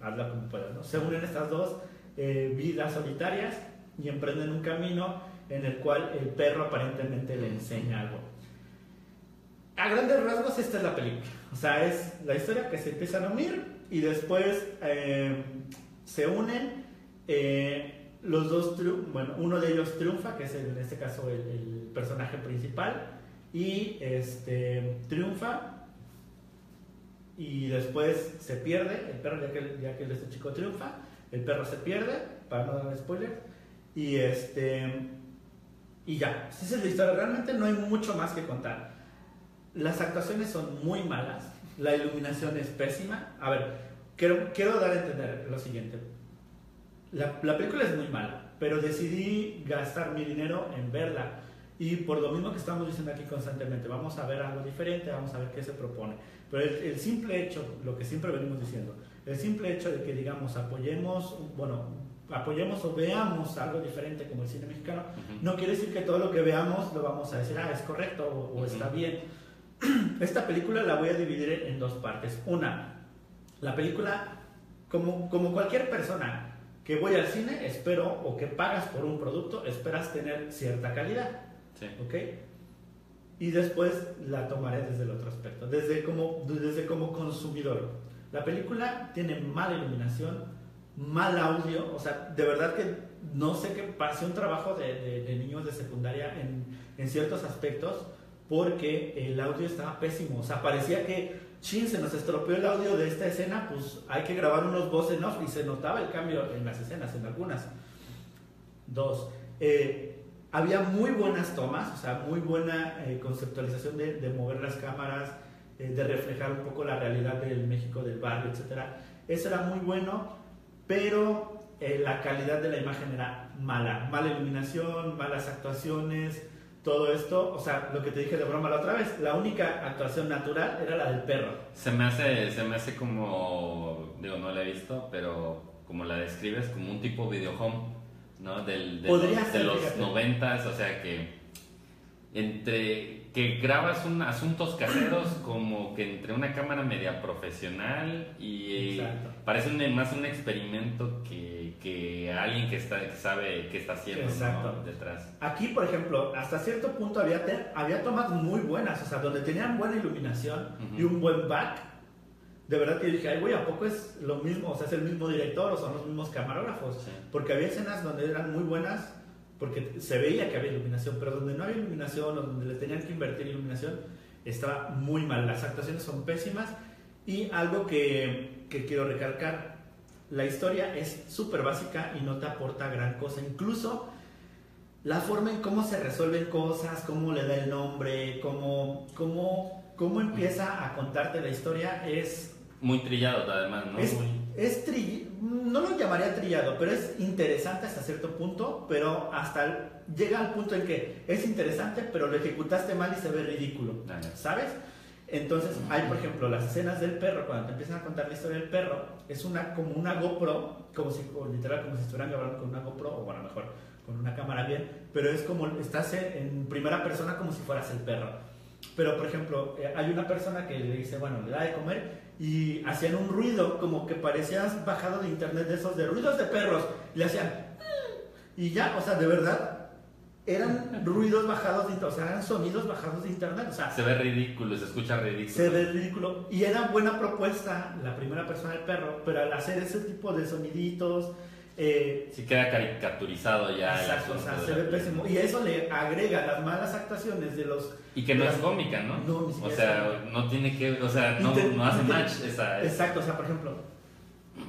hazla como puedas. Se unen estas dos eh, vidas solitarias y emprenden un camino en el cual el perro aparentemente le enseña algo. A grandes rasgos esta es la película. O sea, es la historia que se empiezan a unir y después eh, se unen. Eh, los dos, bueno, uno de ellos triunfa, que es en este caso el, el personaje principal, y este, triunfa y después se pierde, el perro ya que, ya que este chico triunfa, el perro se pierde, para no dar spoiler, y este y ya, esa es la historia, realmente no hay mucho más que contar. Las actuaciones son muy malas, la iluminación es pésima. A ver, quiero, quiero dar a entender lo siguiente. La, la película es muy mala, pero decidí gastar mi dinero en verla y por lo mismo que estamos diciendo aquí constantemente, vamos a ver algo diferente, vamos a ver qué se propone. Pero el, simple hecho, lo que siempre venimos diciendo, el simple hecho de que digamos apoyemos, bueno, apoyemos o veamos algo diferente como el cine mexicano, no quiere decir que todo lo que veamos lo vamos a decir, ah, es correcto o, está bien. Esta película la voy a dividir en dos partes. Una, la película, como, como cualquier persona que voy al cine, espero, o que pagas por un producto, esperas tener cierta calidad. ¿Ok? Y después la tomaré desde el otro aspecto, desde como, desde como consumidor. La película tiene mala iluminación, mal audio, o sea, de verdad que no sé qué pasó un trabajo de, de, niños de secundaria en, en, ciertos aspectos porque el audio estaba pésimo, o sea, parecía que, chin, se nos estropeó el audio de esta escena, pues hay que grabar unos voces off y se notaba el cambio en las escenas, en algunas. Dos, eh, había muy buenas tomas, o sea, muy buena eh, conceptualización de, mover las cámaras, eh, de reflejar un poco la realidad del México, del barrio, etc. Eso era muy bueno, pero eh, la calidad de la imagen era mala. Mala iluminación, malas actuaciones, todo esto, o sea, lo que te dije de broma la otra vez, la única actuación natural era la del perro. Se me hace, se me hace como, digo, no la he visto, pero como la describes, como un tipo video home ¿no? Del, de, los, de los noventas, o sea que entre que grabas un, asuntos caseros como que entre una cámara media profesional y parece más un experimento que, que alguien que, está, que sabe qué está haciendo detrás. Aquí, por ejemplo, hasta cierto punto había, había tomas muy buenas, o sea, donde tenían buena iluminación y un buen back, de verdad que dije, ay, güey, ¿a poco es lo mismo? O sea, es el mismo director o son los mismos camarógrafos. Porque había escenas donde eran muy buenas, porque se veía que había iluminación, pero donde no había iluminación o donde le tenían que invertir iluminación, estaba muy mal. Las actuaciones son pésimas. Y algo que, que quiero recalcar, la historia es súper básica y no te aporta gran cosa. Incluso la forma en cómo se resuelven cosas, cómo le da el nombre, cómo, cómo, cómo empieza a contarte la historia es muy trillado además, ¿no? Es, no lo llamaría trillado, pero es interesante hasta cierto punto, pero hasta llega al punto en que es interesante, pero lo ejecutaste mal y se ve ridículo, ah, ¿sabes? Entonces hay, por ejemplo, las escenas del perro, cuando te empiezan a contar la historia del perro, es una como una GoPro, como si, literal, como si estuvieran grabando con una GoPro, o bueno, mejor, con una cámara bien, pero es como, estás en primera persona como si fueras el perro. Pero, por ejemplo, eh, hay una persona que le dice, bueno, le da de comer y hacían un ruido como que parecías bajado de internet de esos de ruidos de perros. Y le hacían. Y ya, o sea, de verdad, eran ruidos bajados de o sea, eran sonidos bajados de internet. O sea, se ve ridículo, se escucha ridículo. Se ve ridículo. Y era buena propuesta la primera persona del perro, pero al hacer ese tipo de soniditos eh, sí queda caricaturizado ya. Exacto, o sea, se ve pésimo. Y eso le agrega las malas actuaciones de los... Y que no es cómica, ¿no? No, ni O sea, no tiene que... O sea, no, no hace match esa... Exacto, o sea, por ejemplo,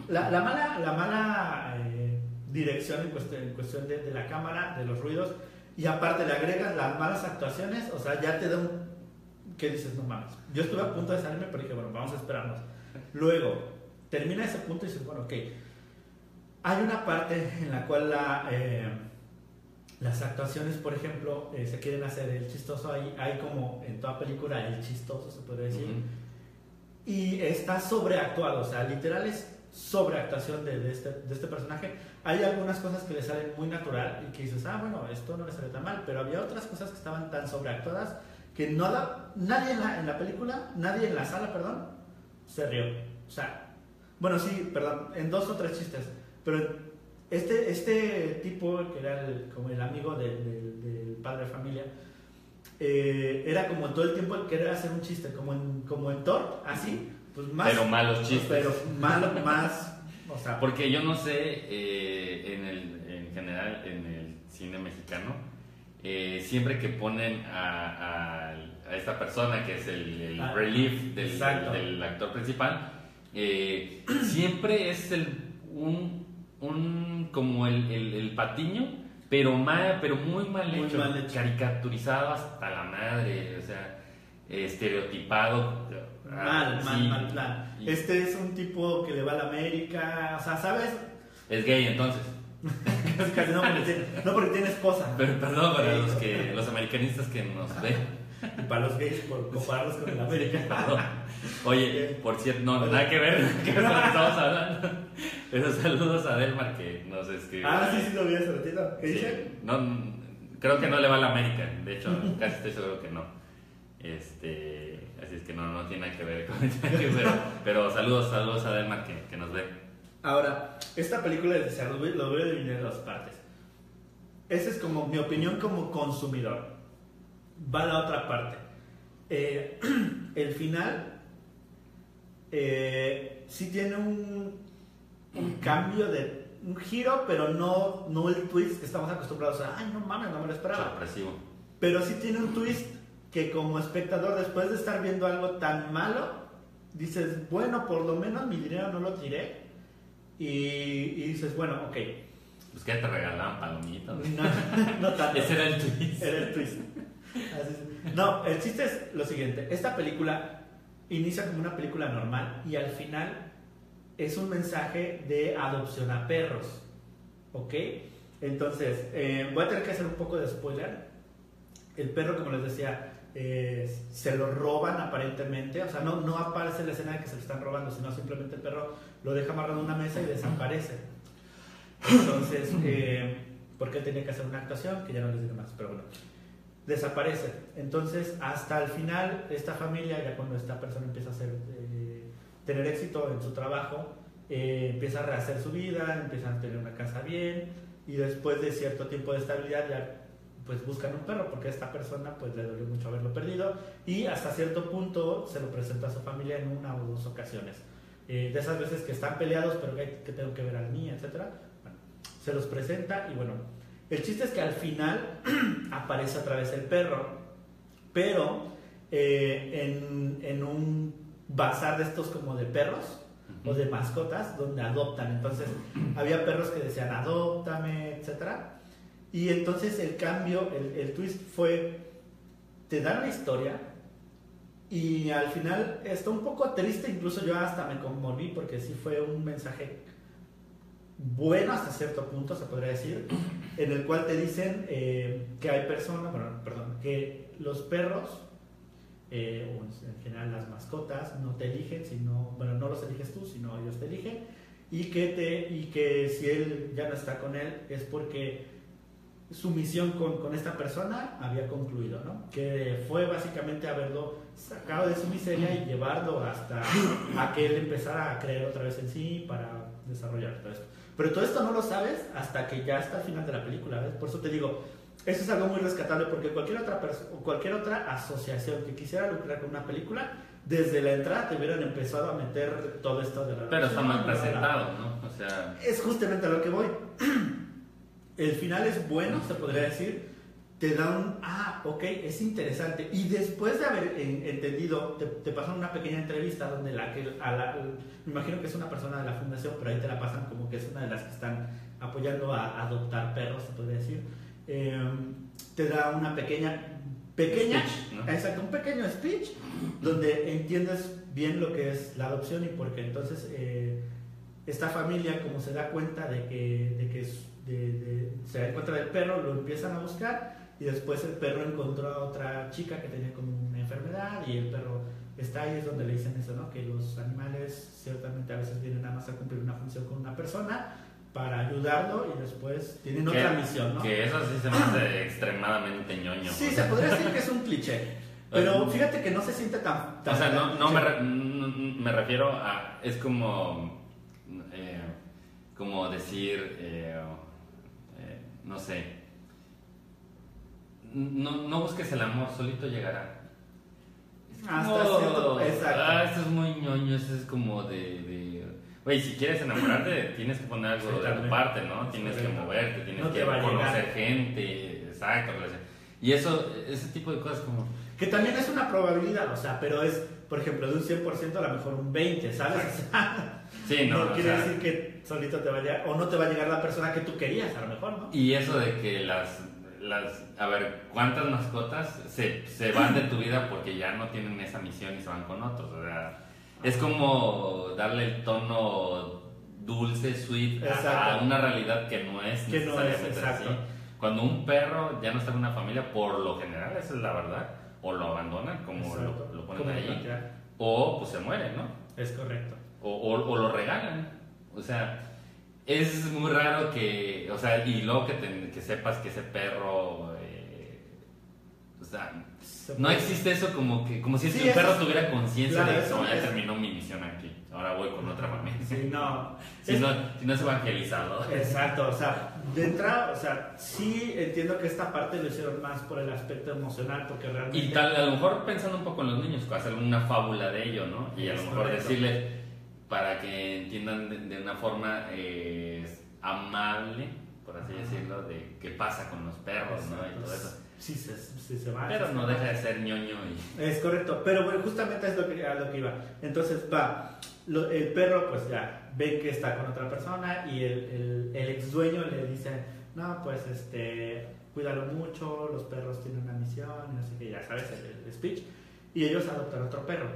la, la mala, la mala eh, dirección en cuestión, en cuestión de, de, la cámara, de los ruidos, y aparte le agregas las malas actuaciones, o sea, ya te da un... ¿Qué dices? No mames. Yo estuve a punto de salirme, pero dije, bueno, vamos a esperarnos. Luego, termina ese punto y dices, bueno, ok hay una parte en la cual eh, las actuaciones, por ejemplo, eh, se quieren hacer el chistoso, hay, hay como en toda película el chistoso, se puede decir, y está sobreactuado, o sea, literal es sobreactuación de, de, este, de este personaje. Hay algunas cosas que le salen muy natural y que dices, ah, bueno, esto no le sale tan mal, pero había otras cosas que estaban tan sobreactuadas que no da, nadie en la, en la película, nadie en la sala, perdón, se rió. O sea, bueno, sí, perdón, en dos o tres chistes, pero este, este tipo, que era el, como el amigo del, del- del padre de familia, eh, era como todo el tiempo el querer hacer un chiste, como en, como en Thor, así, pues más. Pero malos chistes. Pero malo, más. O sea, Porque yo no sé, eh, en, el, en general, en el cine mexicano, eh, siempre que ponen a, a- a esta persona que es el, el Ah, relief del, exacto. del actor principal, eh, siempre es el, un, un como el, el- el patiño, pero, mal, pero muy mal Muy hecho, mal hecho. caricaturizado hasta la madre, o sea, estereotipado. mal, ah, mal, sí. mal plan. Y- Este es un tipo que le va a la América, o sea, ¿sabes? Es gay entonces. No porque tiene, no porque tiene esposa. Pero perdón para los que los americanistas que nos ven. Y para los gays, por compararlos con el América. Oye, por cierto, no, nada que ver que estamos hablando. Pero saludos a Delmar que nos escribió. Ah, sí, sí, lo vi hace ratito. ¿Qué Sí, dice? No, creo que no le va a la América. De hecho, casi estoy seguro que no. Este, así es que no, no tiene nada que ver con eso. Pero, pero saludos, saludos a Delmar que, que nos ve. Ahora, esta película lo voy, lo voy a dividir en dos partes. Esa es como mi opinión como consumidor. Va la otra parte. Eh, el final eh, sí tiene un, un cambio de un giro, pero no, no el twist que estamos acostumbrados a. Ay, no mames, no me lo esperaba. Sorpresivo. Pero sí tiene un twist que como espectador, después de estar viendo algo tan malo, dices, bueno, por lo menos mi dinero no lo tiré. Y, y dices, bueno, ok. Pues que te regalaban palomitas. No, no tanto. Ese era el twist. Era el twist. No, el chiste es lo siguiente. Esta película inicia como una película normal y al final es un mensaje de adopción a perros. ¿Ok? Entonces, eh, voy a tener que hacer un poco de spoiler. El perro, como les decía, se lo roban aparentemente. O sea, no, no aparece la escena de que se lo están robando, sino simplemente el perro lo deja amarrado en una mesa y desaparece. Entonces, eh, porque él tenía que hacer una actuación, que ya no les diré más, pero bueno, desaparece. Entonces, hasta el final, esta familia, ya cuando esta persona empieza a eh, tener éxito en su trabajo, eh, empieza a rehacer su vida, empiezan a tener una casa bien, y después de cierto tiempo de estabilidad ya pues buscan un perro porque a esta persona pues le dolió mucho haberlo perdido y hasta cierto punto se lo presenta a su familia en una o dos ocasiones. Eh, de esas veces que están peleados pero que, que tengo que ver a la niña, etcétera. Bueno, se los presenta y bueno, el chiste es que al final aparece otra vez el perro, pero eh, en, en un bazar de estos como de perros o de mascotas donde adoptan. Entonces había perros que decían adóptame, etcétera. Y entonces el cambio, el, el twist fue, te dan la historia y al final está un poco triste, incluso yo hasta me conmoví porque sí fue un mensaje bueno hasta cierto punto, se podría decir, en el cual te dicen eh, que hay personas, bueno, perdón, que los perros, eh, o en general las mascotas, no te eligen, sino, bueno, no los eliges tú, sino ellos te eligen, y que, te, y que si él ya no está con él es porque su misión con, con esta persona había concluido, ¿no? Que fue básicamente haberlo sacado de su miseria y llevarlo hasta a que él empezara a creer otra vez en sí para desarrollar todo esto. Pero todo esto no lo sabes hasta que ya está al final de la película, ¿ves? Por eso te digo, eso es algo muy rescatable porque cualquier otra cualquier otra asociación que quisiera lucrar con una película, desde la entrada te hubieran empezado a meter todo esto de la Pero está mal presentado, ¿no? O sea, Es justamente a lo que voy. El final es bueno, se podría decir. Te da un, ah, ok, es interesante. Y después de haber en- entendido, te, te pasan una pequeña entrevista donde la que, a la- me imagino que es una persona de la fundación, pero ahí te la pasan como que es una de las que están apoyando a adoptar perros, se podría decir. Eh, te da una pequeña, pequeña, Speech, ¿no? exacto, un pequeño speech donde entiendes bien lo que es la adopción y por qué. Entonces, eh, esta familia, como se da cuenta de que, de que es- de- de- se da cuenta del perro, lo empiezan a buscar y después el perro encontró a otra chica que tenía como una enfermedad y el perro está ahí es donde le dicen eso, ¿no? Que los animales ciertamente a veces vienen nada más a cumplir una función con una persona para ayudarlo y después tienen Que- otra misión, ¿no? Que eso sí se me hace extremadamente ñoño. Sí, o se podría decir que es un cliché. Pero fíjate que no se siente tan... tan O sea, no, me, re- mm, me refiero a. Es como. eh, como decir. eh, eh, no sé. No, no busques el amor, solito llegará. Es Hasta cierto- exacto. Ah, esto es muy ñoño, esto es como de. de Güey, si quieres enamorarte, tienes que poner algo Sí, de tu parte, ¿no? Es Tienes que correcto. moverte, tienes No que conocer gente, exacto. Y eso, ese tipo de cosas como. Que también es una probabilidad, o sea, pero es, por ejemplo, de un 100% a lo mejor un 20, ¿sabes? O sea, Sí, no, no, o quiere sea, decir que solito te va a llegar, o no te va a llegar la persona que tú querías, a lo mejor, ¿no? Y eso de que las, las a ver, ¿cuántas mascotas se, se van de tu vida porque ya no tienen esa misión y se van con otros? O sea, es como darle el tono dulce, sweet a- una realidad que no es Que no es, así. Cuando un perro ya no está en una familia, por lo general, esa es la verdad, o lo abandonan, como lo, lo ponen Como ahí, o pues se muere, ¿no? Es correcto. o, o- o lo regalan. O sea, es muy raro que, o sea, y luego que, te- que sepas que ese perro, eh, o sea, Se no existe eso como que, como si el perro es- tuviera conciencia claro, de que "No, ya es- terminó mi misión aquí, ahora voy con otra familia. Sí, no. Si Es- no, si no es evangelizado. Exacto, o sea, de entrada, o sea, sí entiendo que esta parte lo hicieron más por el aspecto emocional, porque realmente... Y tal, a lo mejor pensando un poco en los niños, hacer una fábula de ello, ¿no? Y a lo mejor correcto. decirles para que entiendan de, de una forma eh, amable, por así Ajá. decirlo, de qué pasa con los perros, ¿no? Y todo eso. Sí, se, sí se va. Pero sí no se deja va. de ser ñoño y... Es correcto, pero bueno, justamente es lo que, a lo que iba. Entonces va, lo- el perro pues ya ve que está con otra persona y el, el, el ex dueño le dice, no, pues este, cuídalo mucho, los perros tienen una misión, y no sé qué, ya sabes, el, el speech. Y ellos adoptan otro perro.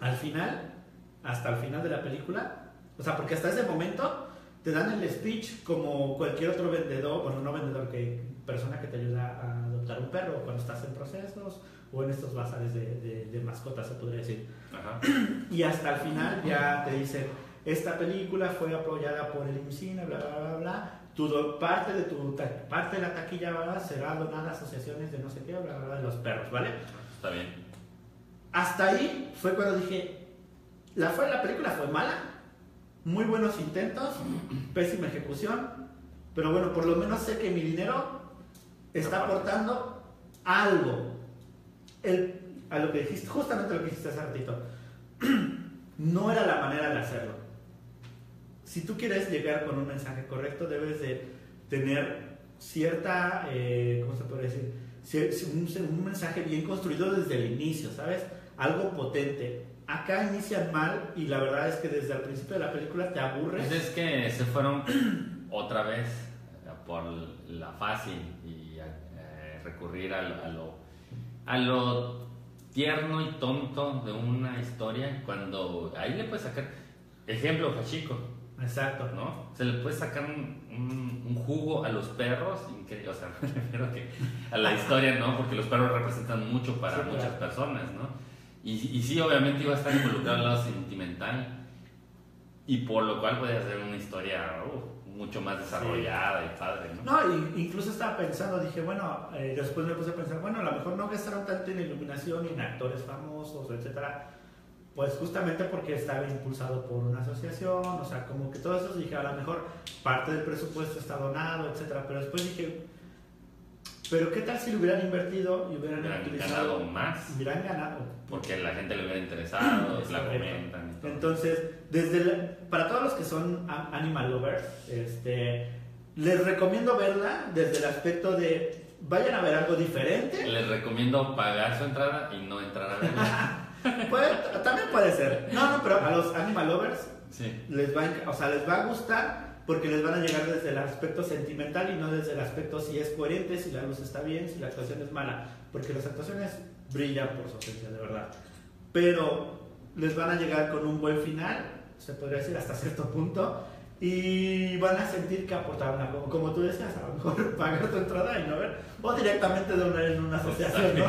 Al final, hasta el final de la película, o sea, porque hasta ese momento te dan el speech como cualquier otro vendedor, bueno, no vendedor, que persona que te ayuda a adoptar un perro cuando estás en procesos o en estos bazares de, de- de mascotas, se podría decir. Ajá. Y hasta el final ya te dicen, esta película fue apoyada por el IMCINE, bla, bla, bla, bla. Tu parte, de tu parte de la taquilla ¿verdad? será donada a asociaciones de no sé qué, bla, bla, bla, de los perros, ¿vale? Está bien. Hasta ahí fue cuando dije, la, fue, la película fue mala, muy buenos intentos, pésima ejecución, pero bueno, por lo menos sé que mi dinero está aportando algo. El, a lo que dijiste, justamente lo que dijiste hace ratito, no era la manera de hacerlo. Si tú quieres llegar con un mensaje correcto, debes de tener cierta, eh, ¿cómo se puede decir? Un mensaje bien construido desde el inicio, ¿sabes? Algo potente. Acá inician mal y la verdad es que desde el principio de la película te aburre. Pues es que se fueron otra vez eh, por la fácil y eh, recurrir a lo, a lo, a lo tierno y tonto de una historia cuando ahí le puedes sacar ejemplo Hachiko Exacto. ¿no? Se le puede sacar un, un- un jugo a los perros, increíble, o sea, me refiero que a la historia, ¿no? Porque los perros representan mucho para Sí, claro. muchas personas, ¿no? Y, y sí, obviamente iba a estar involucrado al lado sentimental, y por lo cual puede hacer una historia uh, mucho más desarrollada y padre, ¿no? No, y- incluso estaba pensando, dije, bueno, eh, después me puse a pensar, bueno, a lo mejor no gastaron tanto en iluminación y en actores famosos, etcétera, pues justamente porque estaba impulsado por una asociación, o sea, como que todo eso dije, a lo mejor parte del presupuesto está donado, etcétera, pero después dije, pero qué tal si lo hubieran invertido y hubieran Hubieran ganado más. hubieran ganado, Porque la gente le hubiera interesado, Es la comentan y todo. Entonces, desde la- para todos los que son animal lovers, este, les recomiendo verla desde el aspecto de vayan a ver algo diferente. Les recomiendo pagar su entrada y no entrar a verla. Puede- también puede ser. No, no, pero a los animal lovers sí. les va, o sea, les va a gustar porque les van a llegar desde el aspecto sentimental y no desde el aspecto si es coherente, si la luz está bien, si la actuación es mala, porque las actuaciones brillan por su ausencia, de verdad. Pero les van a llegar con un buen final, se podría decir hasta cierto punto, y van a sentir que aportaron algo. Como tú decías, a lo mejor pagar tu entrada y no ver, o directamente donar en una asociación, ¿no?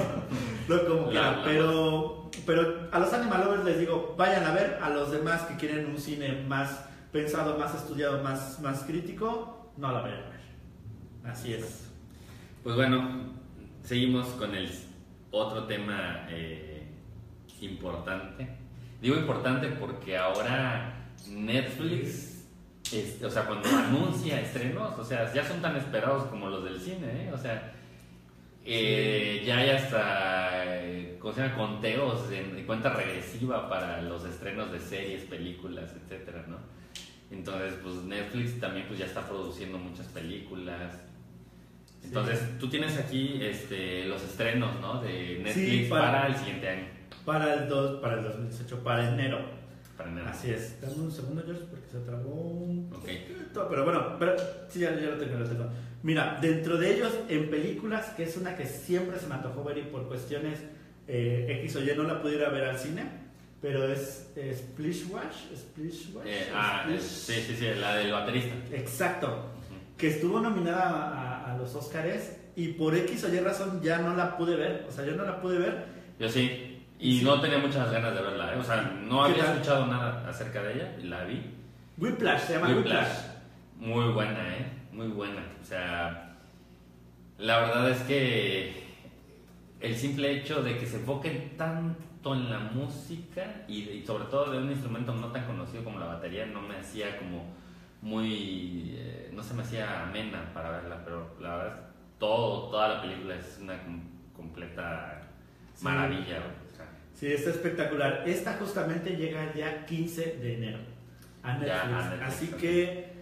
Lo como quieran. Pero, pero a los Animal Lovers les digo, vayan a ver, a los demás que quieren un cine más pensado, más estudiado, más, más crítico, no la vayan a ver. Así es. Pues bueno, seguimos con el otro tema eh, importante. Digo importante porque ahora Netflix, este, o sea, cuando anuncia estrenos, o sea, ya son tan esperados como los del cine, ¿eh? O sea, eh, ya hay hasta eh, ¿cómo se llama? conteos en, cuenta regresiva para los estrenos de series, películas, etcétera, ¿no? Entonces, pues Netflix también pues ya está produciendo muchas películas. Entonces, tú tienes aquí este, los estrenos, ¿no? De Netflix para, el siguiente año. Para el, dos, para el 2018, para enero. Para enero. Así es. Dame un segundo, George, porque se trabó un Ok. Pero bueno, pero sí, ya, ya lo tengo, lo tengo. Mira, dentro de ellos, en películas, que es una que siempre se me antojó ver y por cuestiones eh, X o Y no la pudiera ver al cine, pero es, es Splish Wash. Splish Wash. Eh, ah, Splish- sí, sí, sí, la del baterista. Exacto. Que estuvo nominada a, a- a los Oscars y por X o Y razón ya no la pude ver. O sea, yo no la pude ver. Yo sí. Y Sí. no tenía muchas ganas de verla, ¿eh? O sea, no ¿Qué había tal? escuchado nada acerca de ella y la vi. Whiplash, se llama Whiplash. Whiplash. Muy buena, ¿eh? Muy buena. O sea, la verdad es que el simple hecho de que se enfoquen tanto en la música y, y sobre todo de un instrumento no tan conocido como la batería no me hacía como muy... eh, no se me hacía amena para verla, pero la verdad es todo, toda la película es una com- completa Sí. maravilla. O sea, Sí, está espectacular. Esta justamente llega el día 15 de enero a Netflix. Ya, a Netflix, así que,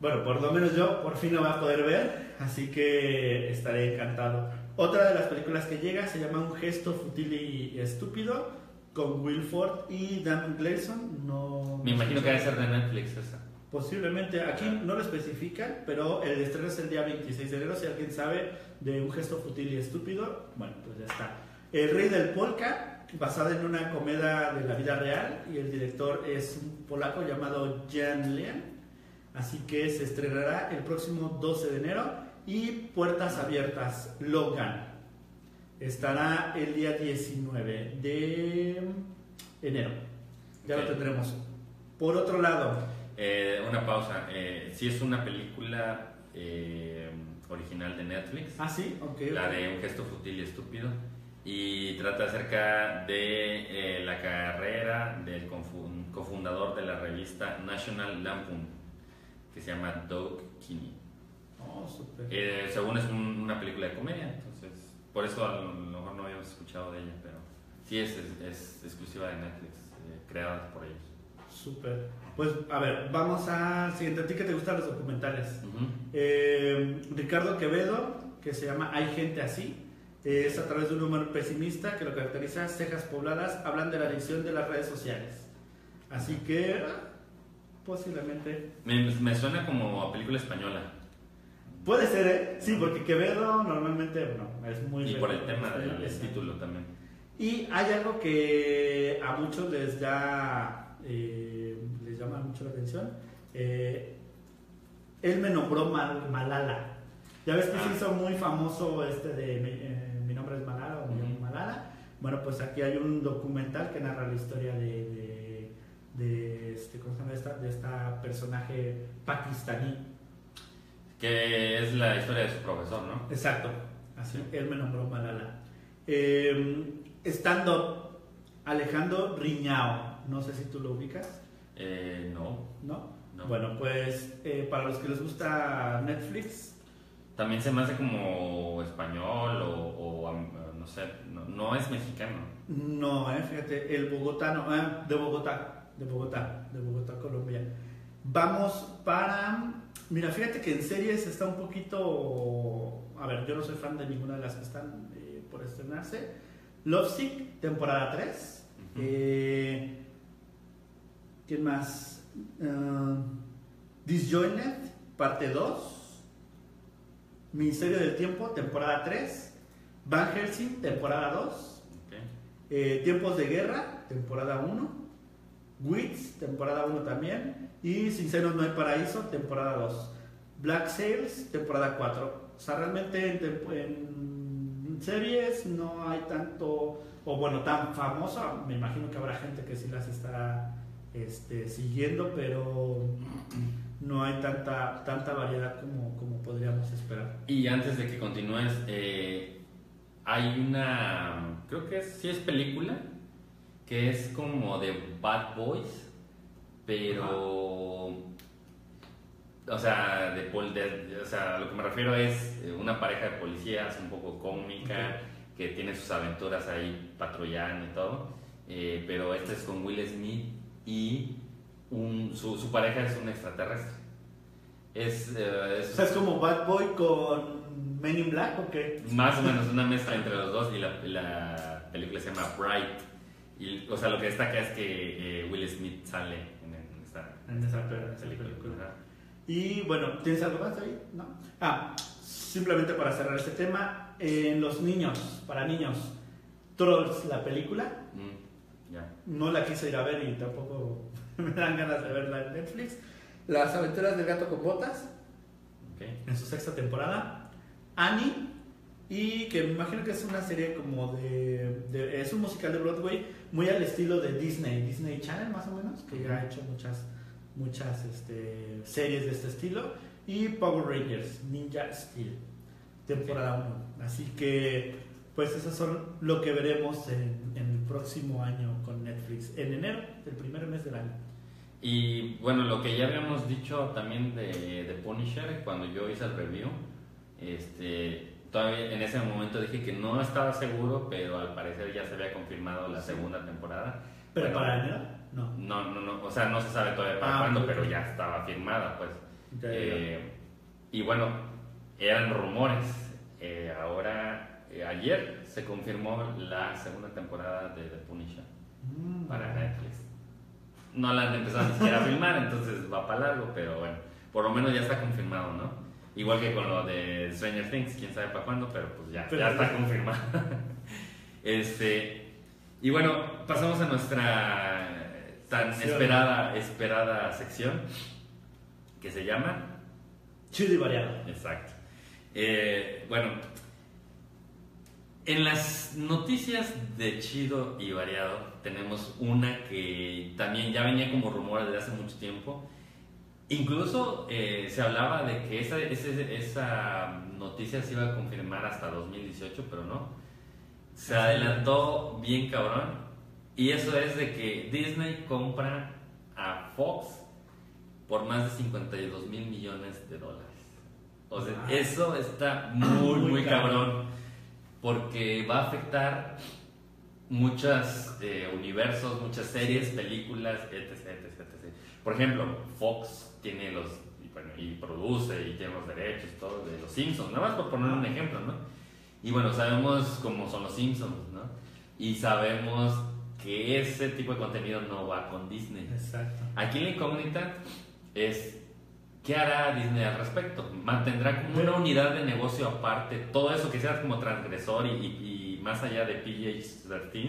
bueno, por lo menos yo por fin lo voy a poder ver. Así que estaré encantado. Otra de las películas que llega se llama Un gesto fútil y estúpido con Will Ford y Dan Gleason. No, me imagino que debe ser de Netflix esa. Posiblemente, aquí no lo especifican, pero el estreno es el día 26 de enero. Si alguien sabe de un gesto fútil y estúpido, bueno, pues ya está. El Rey del Polka, basada en una comedia de la vida real, y el director es un polaco llamado Jan Lian. Así que se estrenará el próximo 12 de enero. Y Puertas Abiertas, Logan. Estará el día 19 de enero. Ya lo tendremos. Por otro lado, Eh, una pausa. Eh, sí es una película eh, original de Netflix, Ah, sí, ok. la de Un gesto fútil y estúpido, y trata acerca de eh, la carrera del cofundador de la revista National Lampoon, que se llama Doug Kinney. Oh. Eh, según es un- una película de comedia, entonces por eso a lo mejor no habíamos escuchado de ella, pero sí es, es- es exclusiva de Netflix, eh, creada por ellos. Súper. Pues, a ver, vamos al siguiente. ¿A ti que te gustan los documentales? Eh, Ricardo Quevedo, que se llama Hay gente así, es a través de un humor pesimista que lo caracteriza, cejas pobladas, hablan de la adicción de las redes sociales. Así que, ah, posiblemente. Me, me suena como a película española. Puede ser, ¿eh? Sí, porque Quevedo normalmente, bueno, es muy... Y por el tema del título también. Y hay algo que a muchos les da, eh, les llama mucho la atención. Eh, él me nombró Mal- Malala. Ya ves que se Ah. hizo muy famoso este de mi, eh, mi nombre es Malala o me llamo Ujú. Malala. Bueno, pues aquí hay un documental que narra la historia de, de, de este, ¿cómo se llama esta? de esta personaje pakistaní. Que es la historia de su profesor, ¿no? Exacto, así, él me nombró Malala. Eh, Stand-up, Alejandro Riñao, no sé si tú lo ubicas, Eh, no, ¿no? no. Bueno, pues eh, para los que les gusta Netflix, También se me hace como español o, no sé, no, no es mexicano. no, eh, fíjate, el bogotano, ah, de Bogotá, de Bogotá, de Bogotá, Colombia. Vamos para, mira, fíjate que en series está un poquito, a ver, yo no soy fan de ninguna de las que están eh, por estrenarse. Lovesick, temporada 3. Ujú. Eh, ¿Quién más? Uh, Disjointed, parte 2. Ministerio del Tiempo, temporada 3. Van Helsing, temporada 2. Ok. Eh, Tiempos de Guerra, temporada 1. Wits, temporada 1 también. Y Sin Senos No hay Paraíso, temporada 2. Black Sails, temporada 4. O sea, realmente en, en series no hay tanto, o bueno, tan famosa. Me imagino que habrá gente que sí las está este, siguiendo, pero no hay tanta, tanta variedad como, como podríamos esperar. Y antes de que continúes, eh, hay una, creo que es- sí es película, que es como de Bad Boys, pero, o sea, de, de- o sea, lo que me refiero es eh, una pareja de policías un poco cómica, que tiene sus aventuras ahí patrullando y todo, eh, pero este es con Will Smith y un- su, su pareja es un extraterrestre. Es, eh, es- O sea, es como Bad Boy con Men in Black o qué? más o menos una mezcla entre los dos y la, la película se llama Bright. Y, o sea, lo que destaca es que eh, Will Smith sale en, esta, En esa pe- esa película. Y bueno, ¿tienes algo más ahí? ¿No? Ah, simplemente para cerrar este tema, en los niños, para niños, Trolls, la película, Mm, ya. no la quise ir a ver y tampoco me dan ganas de verla en Netflix. Las aventuras del gato con botas, Ok. en su sexta temporada. Annie, y que me imagino que es una serie como de, de- Es un musical de Broadway muy al estilo de Disney, Disney Channel más o menos, que ya ha hecho muchas, muchas este, series de este estilo. Y Power Rangers, Ninja Steel, temporada 1. Así que, pues, esos son lo que veremos en, en el próximo año con Netflix, en enero, el primer mes del año. Y bueno, lo que ya habíamos dicho también de, de Punisher, cuando yo hice el review, este, todavía en ese momento dije que no estaba seguro, pero al parecer ya se había confirmado la segunda temporada. Pero Bueno, para enero, no. No, no, no, o sea, no se sabe todavía para Ah, cuándo, pero ya estaba firmada, pues. Eh, y bueno, eran rumores. Eh, ahora, eh, ayer se confirmó la segunda temporada de The Punisher Mm. para Netflix. No la han empezado ni siquiera a filmar, entonces va para largo, pero bueno, por lo menos ya está confirmado, ¿no? Igual que con lo de Stranger Things, quién sabe para cuándo, pero pues ya ya. está confirmado. este, y bueno, pasamos a nuestra tan Sección. esperada, esperada sección que se llama Chido y variado. Exacto. Eh, bueno, en las noticias de chido y variado tenemos una que también ya venía como rumor desde hace mucho tiempo. Incluso eh, se hablaba de que esa, ese- esa noticia se iba a confirmar hasta 2018, pero no. Se adelantó bien cabrón. Y eso es de que Disney compra a Fox por más de 52 mil millones de dólares. O sea, Ah. eso está muy, Muy muy cabrón. cabrón. Porque va a afectar muchos universos, muchas series, películas, etc, etc, etc. Por ejemplo, Fox tiene los, y, bueno, y produce y tiene los derechos, todo, de los Simpsons, nada más por poner un ejemplo, ¿no? Y bueno, sabemos cómo son los Simpsons, ¿no? Y sabemos que ese tipo de contenido no va con Disney. Exacto. Aquí la incógnita es ¿qué hará Disney al respecto? ¿Mantendrá como una unidad de negocio aparte todo eso que sea como transgresor y, y- y más allá de PH-13?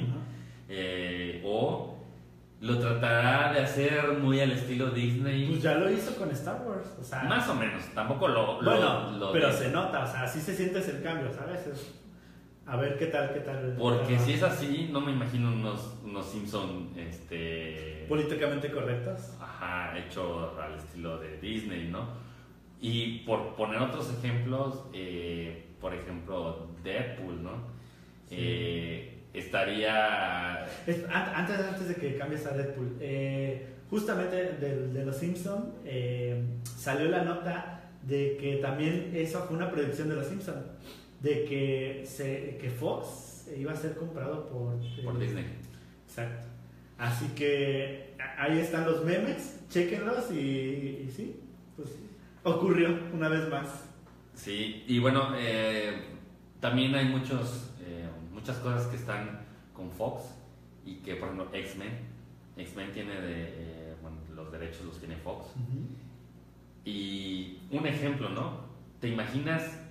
Eh, ¿O lo tratará de hacer muy al estilo Disney? Pues ya lo hizo con Star Wars. O sea, Más o menos, tampoco lo... lo- bueno, lo pero de- se nota, o sea, así se siente el cambio, ¿sabes? Es- a ver qué tal, qué tal. Porque Ajá. si es así, no me imagino unos, unos Simpson, este... Políticamente correctos. Ajá, hecho al estilo de Disney, ¿no? Y por poner otros ejemplos, eh, por ejemplo, Deadpool, ¿no? Sí. Eh, estaría... Es- an- antes, antes de que cambies a Deadpool, eh, justamente de, de Los Simpson eh, salió la nota de que también eso fue una predicción de Los Simpson, de que, se, que Fox iba a ser comprado por, por eh, Disney. Exacto. Así que ahí están los memes, chequenlos y, y sí, pues ocurrió una vez más. Sí, y bueno, eh, también hay muchos, eh, muchas cosas que están con Fox y que, por ejemplo, X-Men. X-Men tiene de, eh, bueno, los derechos los tiene Fox. Y un ejemplo, ¿no? ¿Te imaginas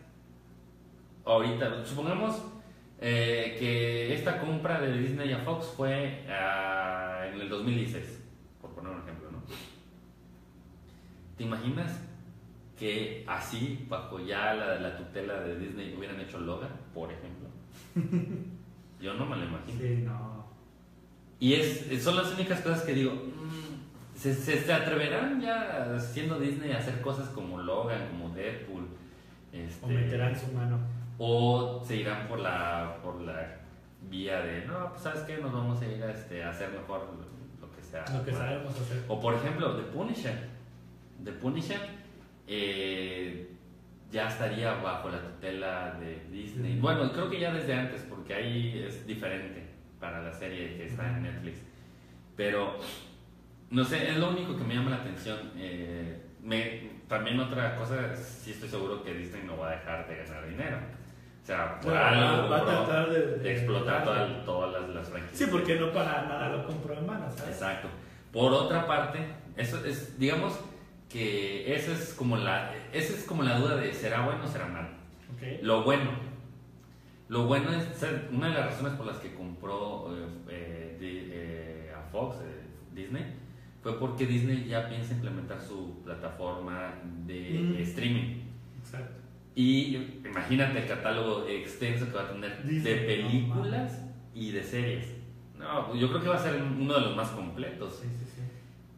ahorita, supongamos eh, que esta compra de Disney a Fox fue ah, en el 2016, ¿Te imaginas que así, bajo ya la, la tutela de Disney, hubieran hecho Logan, por ejemplo? Yo no me lo imagino. Sí, no. Y es, son las únicas cosas que digo, mm, ¿se, se, se atreverán ya siendo Disney a hacer cosas como Logan, como Deadpool? Este, O meterán su mano. O se irán por la, por la vía de, no, pues sabes qué, nos vamos a ir a, este, a hacer mejor lo que sea. Lo que Bueno, sabemos hacer. O por ejemplo, The Punisher. The Punisher eh, ya estaría bajo la tutela de Disney. Ujú. Bueno, creo que ya desde antes, porque ahí es diferente para la serie que está en Netflix. Pero, no sé, es lo único que me llama la atención. Eh, me, también otra cosa, sí estoy seguro que Disney no va a dejar de ganar dinero. O sea, por Va- algo va a tratar de- explotar toda- todas las, las franquicias. Sí, porque no para nada lo compró en mano, ¿sabes? Exacto. Por otra parte, eso es, digamos que esa es como la, esa es como la duda de será bueno o será malo. Ok. Lo bueno, lo bueno es una de las razones por las que compró eh, eh, eh, a Fox, eh, Disney, fue porque Disney ya piensa implementar su plataforma de Mm. streaming. Exacto. Y imagínate el catálogo extenso que va a tener de películas y de series. No, yo creo que va a ser uno de los más completos. Sí, sí, sí.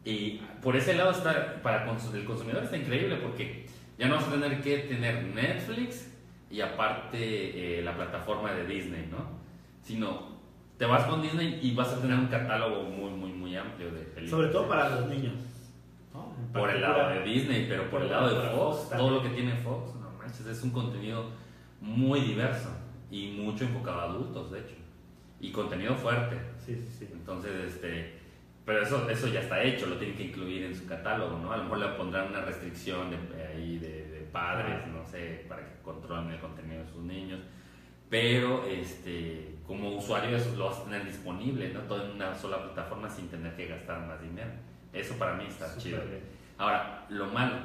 Y por ese lado está, para el consumidor está increíble porque ya no vas a tener que tener Netflix y aparte eh, la plataforma de Disney, ¿no? Sino te vas con Disney y vas a tener un catálogo muy, muy, muy amplio de películas. Sobre todo para los niños. ¿no? Por el lado de Disney, pero por el lado de Fox, todo lo que tiene Fox, manches, es un contenido muy diverso y mucho enfocado a adultos, de hecho. Y contenido fuerte. Sí, sí, sí. Entonces, este, pero eso, eso ya está hecho, lo tienen que incluir en su catálogo, ¿no? A lo mejor le pondrán una restricción de, ahí de, de padres, no sé, para que controlen el contenido de sus niños. Pero, este, como usuario eso lo vas a tener disponible, ¿no? Todo en una sola plataforma sin tener que gastar más dinero. Eso para mí está Súper chido. bien. Ahora, lo malo.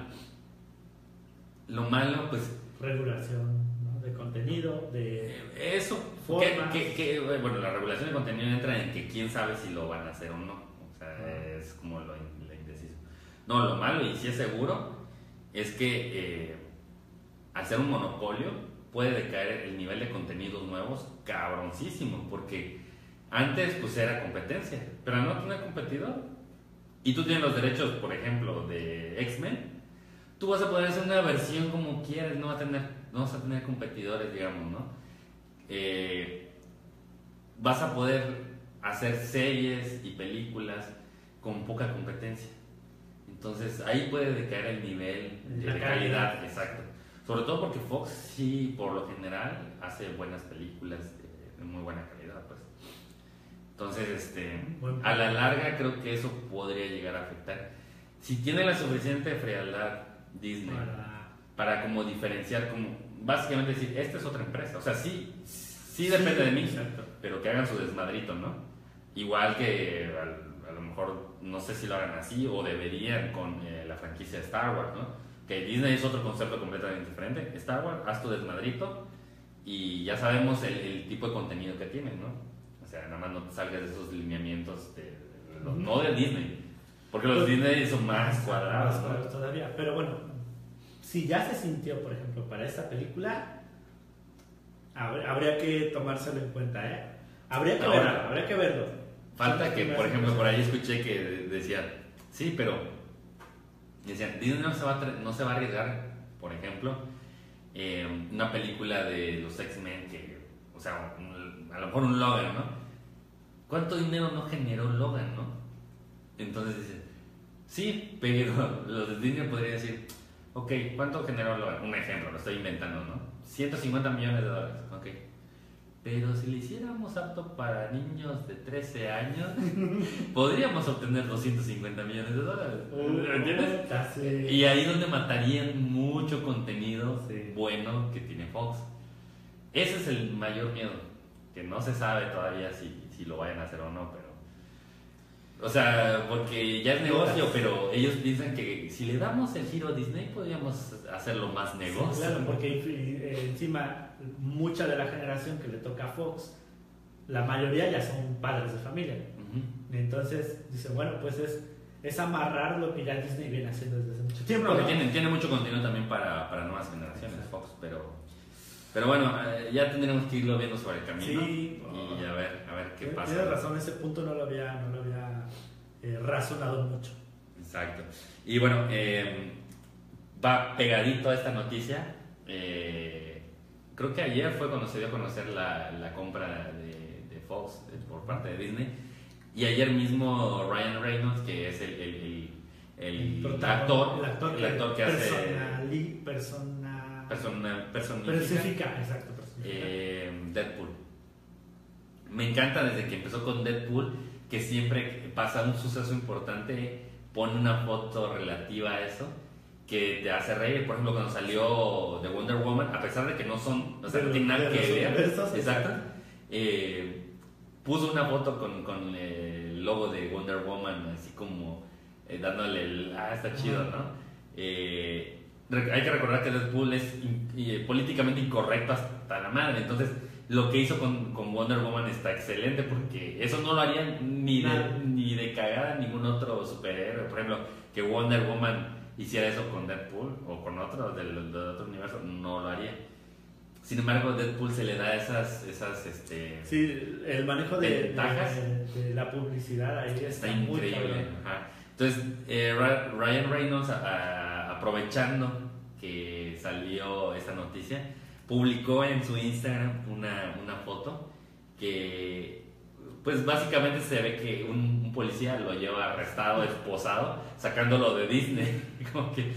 Lo malo, pues, Regulación ¿no? de contenido, de... Eso, Formas. que, que- que, bueno, la regulación de contenido entra en que quién sabe si lo van a hacer o no. O sea, Ah. es como lo, in- lo indeciso. No, lo malo, y si es seguro, es que eh, al ser un monopolio puede decaer el nivel de contenidos nuevos cabroncísimo, porque antes pues era competencia, pero no tener competidor, y tú tienes los derechos, por ejemplo, de X-Men, tú vas a poder hacer una versión como quieras, no, va a tener, no vas a tener competidores, digamos, ¿no? Eh, vas a poder hacer series y películas con poca competencia. Entonces ahí puede decaer el nivel de, calidad. calidad, exacto. Sobre todo porque Fox sí, por lo general, hace buenas películas de, muy buena calidad, pues. Entonces, este, a la larga creo que eso podría llegar a afectar. Si tiene la suficiente frialdad Disney Para... para como diferenciar, como básicamente decir, esta es otra empresa. O sea, sí, sí depende de mí, Exacto. pero que hagan su desmadrito, ¿no? Igual que a, lo mejor, no sé si lo hagan así o deberían con eh, la franquicia de Star Wars, ¿no? Que Disney es otro concepto completamente diferente. Star Wars, haz tu desmadrito y ya sabemos el, el tipo de contenido que tienen, ¿no? O sea, nada más no te salgas de esos lineamientos, de, de no de Disney. Porque los Disney son más cuadrados, Más ¿no? cuadrados todavía. Pero bueno, si ya se sintió, por ejemplo, para esta película, habr- habría que tomárselo en cuenta, ¿eh? Habría que Ahora, verlo, habría que verlo. Falta que, por ejemplo, por ahí escuché que de- decían, sí, pero decían, Disney no se va a, no se va a arriesgar, por ejemplo, eh, una película de los X-Men que, o sea, un- a lo mejor un Logan, ¿no? ¿Cuánto dinero no generó Logan, no? Entonces dice, sí, pero los de Disney podrían decir, ok, ¿cuánto generó Logan? Un ejemplo, lo estoy inventando, ¿no? 150 millones de dólares, ok. Pero si le hiciéramos apto para niños de 13 años, podríamos obtener 250 millones de dólares. ¿Entiendes? Puta, sí. Y ahí es donde matarían mucho contenido Sí. bueno que tiene Fox. Ese es el mayor miedo, que no se sabe todavía si, si lo vayan a hacer o no, pero... O sea, porque ya es negocio, pero ellos piensan que si le damos el giro a Disney podríamos hacerlo más Sí, negocio. claro, porque eh, encima mucha de la generación que le toca a Fox, la mayoría ya son padres de familia. Entonces, dice, bueno, pues es es amarrar lo que ya Disney viene haciendo desde hace mucho tiempo. ¿no? tiene, tiene mucho contenido también para, para nuevas generaciones, Fox, pero, pero bueno, eh, ya tendremos que irlo viendo sobre el camino Sí. y a ver, a ver qué Tienes pasa. Tienes razón, ese punto no lo había, no lo había eh, razonado mucho. Exacto. Y bueno, eh, va pegadito a esta noticia. eh, creo que ayer fue cuando se dio a conocer la, la compra de, de Fox eh, por parte de Disney. Y ayer mismo Ryan Reynolds, que es el, el, el- actor, actor, el actor que hace personali- persona, persona, personifica, exacto, eh, Deadpool. Me encanta desde que empezó con Deadpool que siempre pasa un suceso importante, pone una foto relativa a eso que te hace reír. Por ejemplo, cuando salió The Wonder Woman, a pesar de que no son, o sea, no tienen nada que ver, exacto, eh, puso una foto con, con el logo de Wonder Woman, así como eh, dándole el, ah, está chido, ¿no? Eh, hay que recordar que Deadpool es in- y, eh, políticamente incorrecto hasta la madre, entonces lo que hizo con, con Wonder Woman está excelente porque eso no lo haría ni de, ni de cagada ningún otro superhéroe. Por ejemplo, que Wonder Woman hiciera eso con Deadpool o con otro del, del otro universo, no lo haría. Sin embargo, Deadpool se le da esas, esas este, Sí, el manejo de, Ventajas. de- de la publicidad ahí Está está, increíble. ajá. Entonces, eh, Ryan Reynolds, a- a- aprovechando que salió esta noticia, publicó en su Instagram una, una foto que, pues básicamente se ve que un, un policía lo lleva arrestado, esposado, sacándolo de Disney. Como que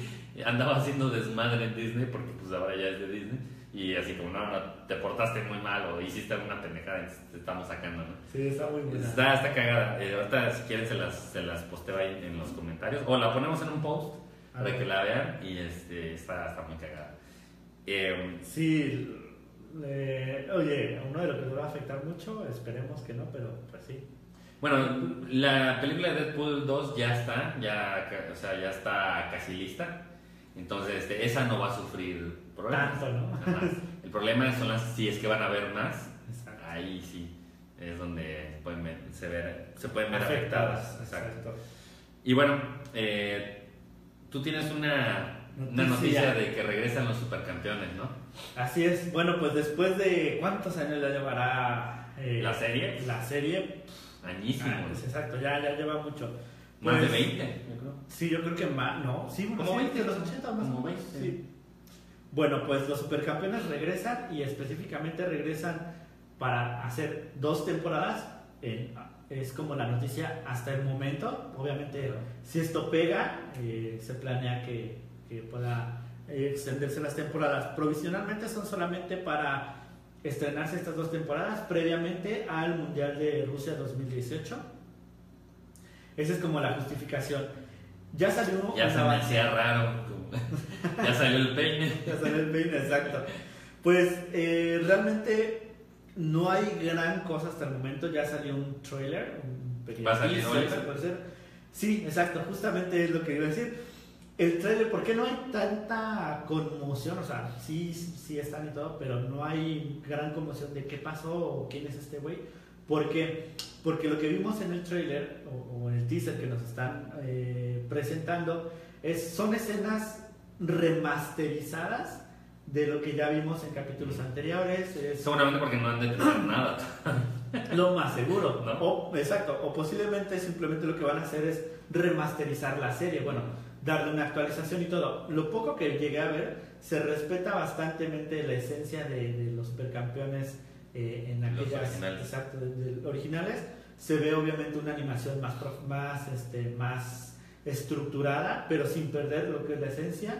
andaba haciendo desmadre en Disney porque pues ahora ya es de Disney. Y así como, no, no, te portaste muy mal o hiciste alguna pendejada, te estamos sacando, ¿no? Sí, está muy buena. Está, está cagada. Eh, ahorita, si quieren, se las, se las posteo ahí en los comentarios. O la ponemos en un post para ver. que la vean. Y este, está, está muy cagada. Eh, Sí, eh, oye, uno de lo que nos va a afectar mucho, esperemos que no, pero pues sí. bueno, la película de Deadpool 2 ya está. Ya, o sea, ya está casi lista. Entonces, este, esa no va a sufrir problemas. Tanto, ¿no? El problema son las si es que van a ver más. Exacto. Ahí sí es donde pueden ver- se, ver- se pueden ver afectadas. Exacto. Exacto. Y bueno, eh, tú tienes una, una Noticia. noticia de que regresan los supercampeones, ¿no? Así es. Bueno, pues después de cuántos años ya llevará eh, ¿La serie? La serie, Añísimos. ah, pues exacto, ya, ya lleva mucho. Más de Pues, 20, yo creo. Sí, yo creo que más, no, sí, bueno, Como sí, 20, de los 80 más como o menos, 20. sí. Bueno, pues los supercampeones regresan y específicamente regresan para hacer dos temporadas. en- es como la noticia hasta el momento. Obviamente, si esto pega, eh, se planea que, que pueda eh, extenderse las temporadas. Provisionalmente son solamente para estrenarse estas dos temporadas previamente al Mundial de Rusia 2018. Esa es como la justificación. Ya salió Ya se me hacía raro. ya salió el peine. ya salió el peine, exacto. Pues eh, realmente no hay gran cosa hasta el momento. Ya salió un trailer, un pequeño ¿Va a salir. Sí, exacto, justamente es lo que iba a decir. El trailer, ¿por qué no hay tanta conmoción? O sea, sí, sí están y todo, pero no hay gran conmoción de qué pasó o quién es este güey. ¿Por qué? Porque lo que vimos en el trailer o, o en el teaser que nos están eh, presentando es, son escenas remasterizadas de lo que ya vimos en capítulos anteriores. Es Seguramente porque no han de tener nada. lo más seguro. ¿No? O, exacto. O posiblemente simplemente lo que van a hacer es remasterizar la serie. Bueno, darle una actualización y todo. Lo poco que llegué a ver, se respeta bastantemente la esencia de, de los supercampeones eh, en Los aquellas originales. exacto, de- de- originales. Se ve obviamente una animación más, prof- más, este, más estructurada, pero sin perder lo que es la esencia.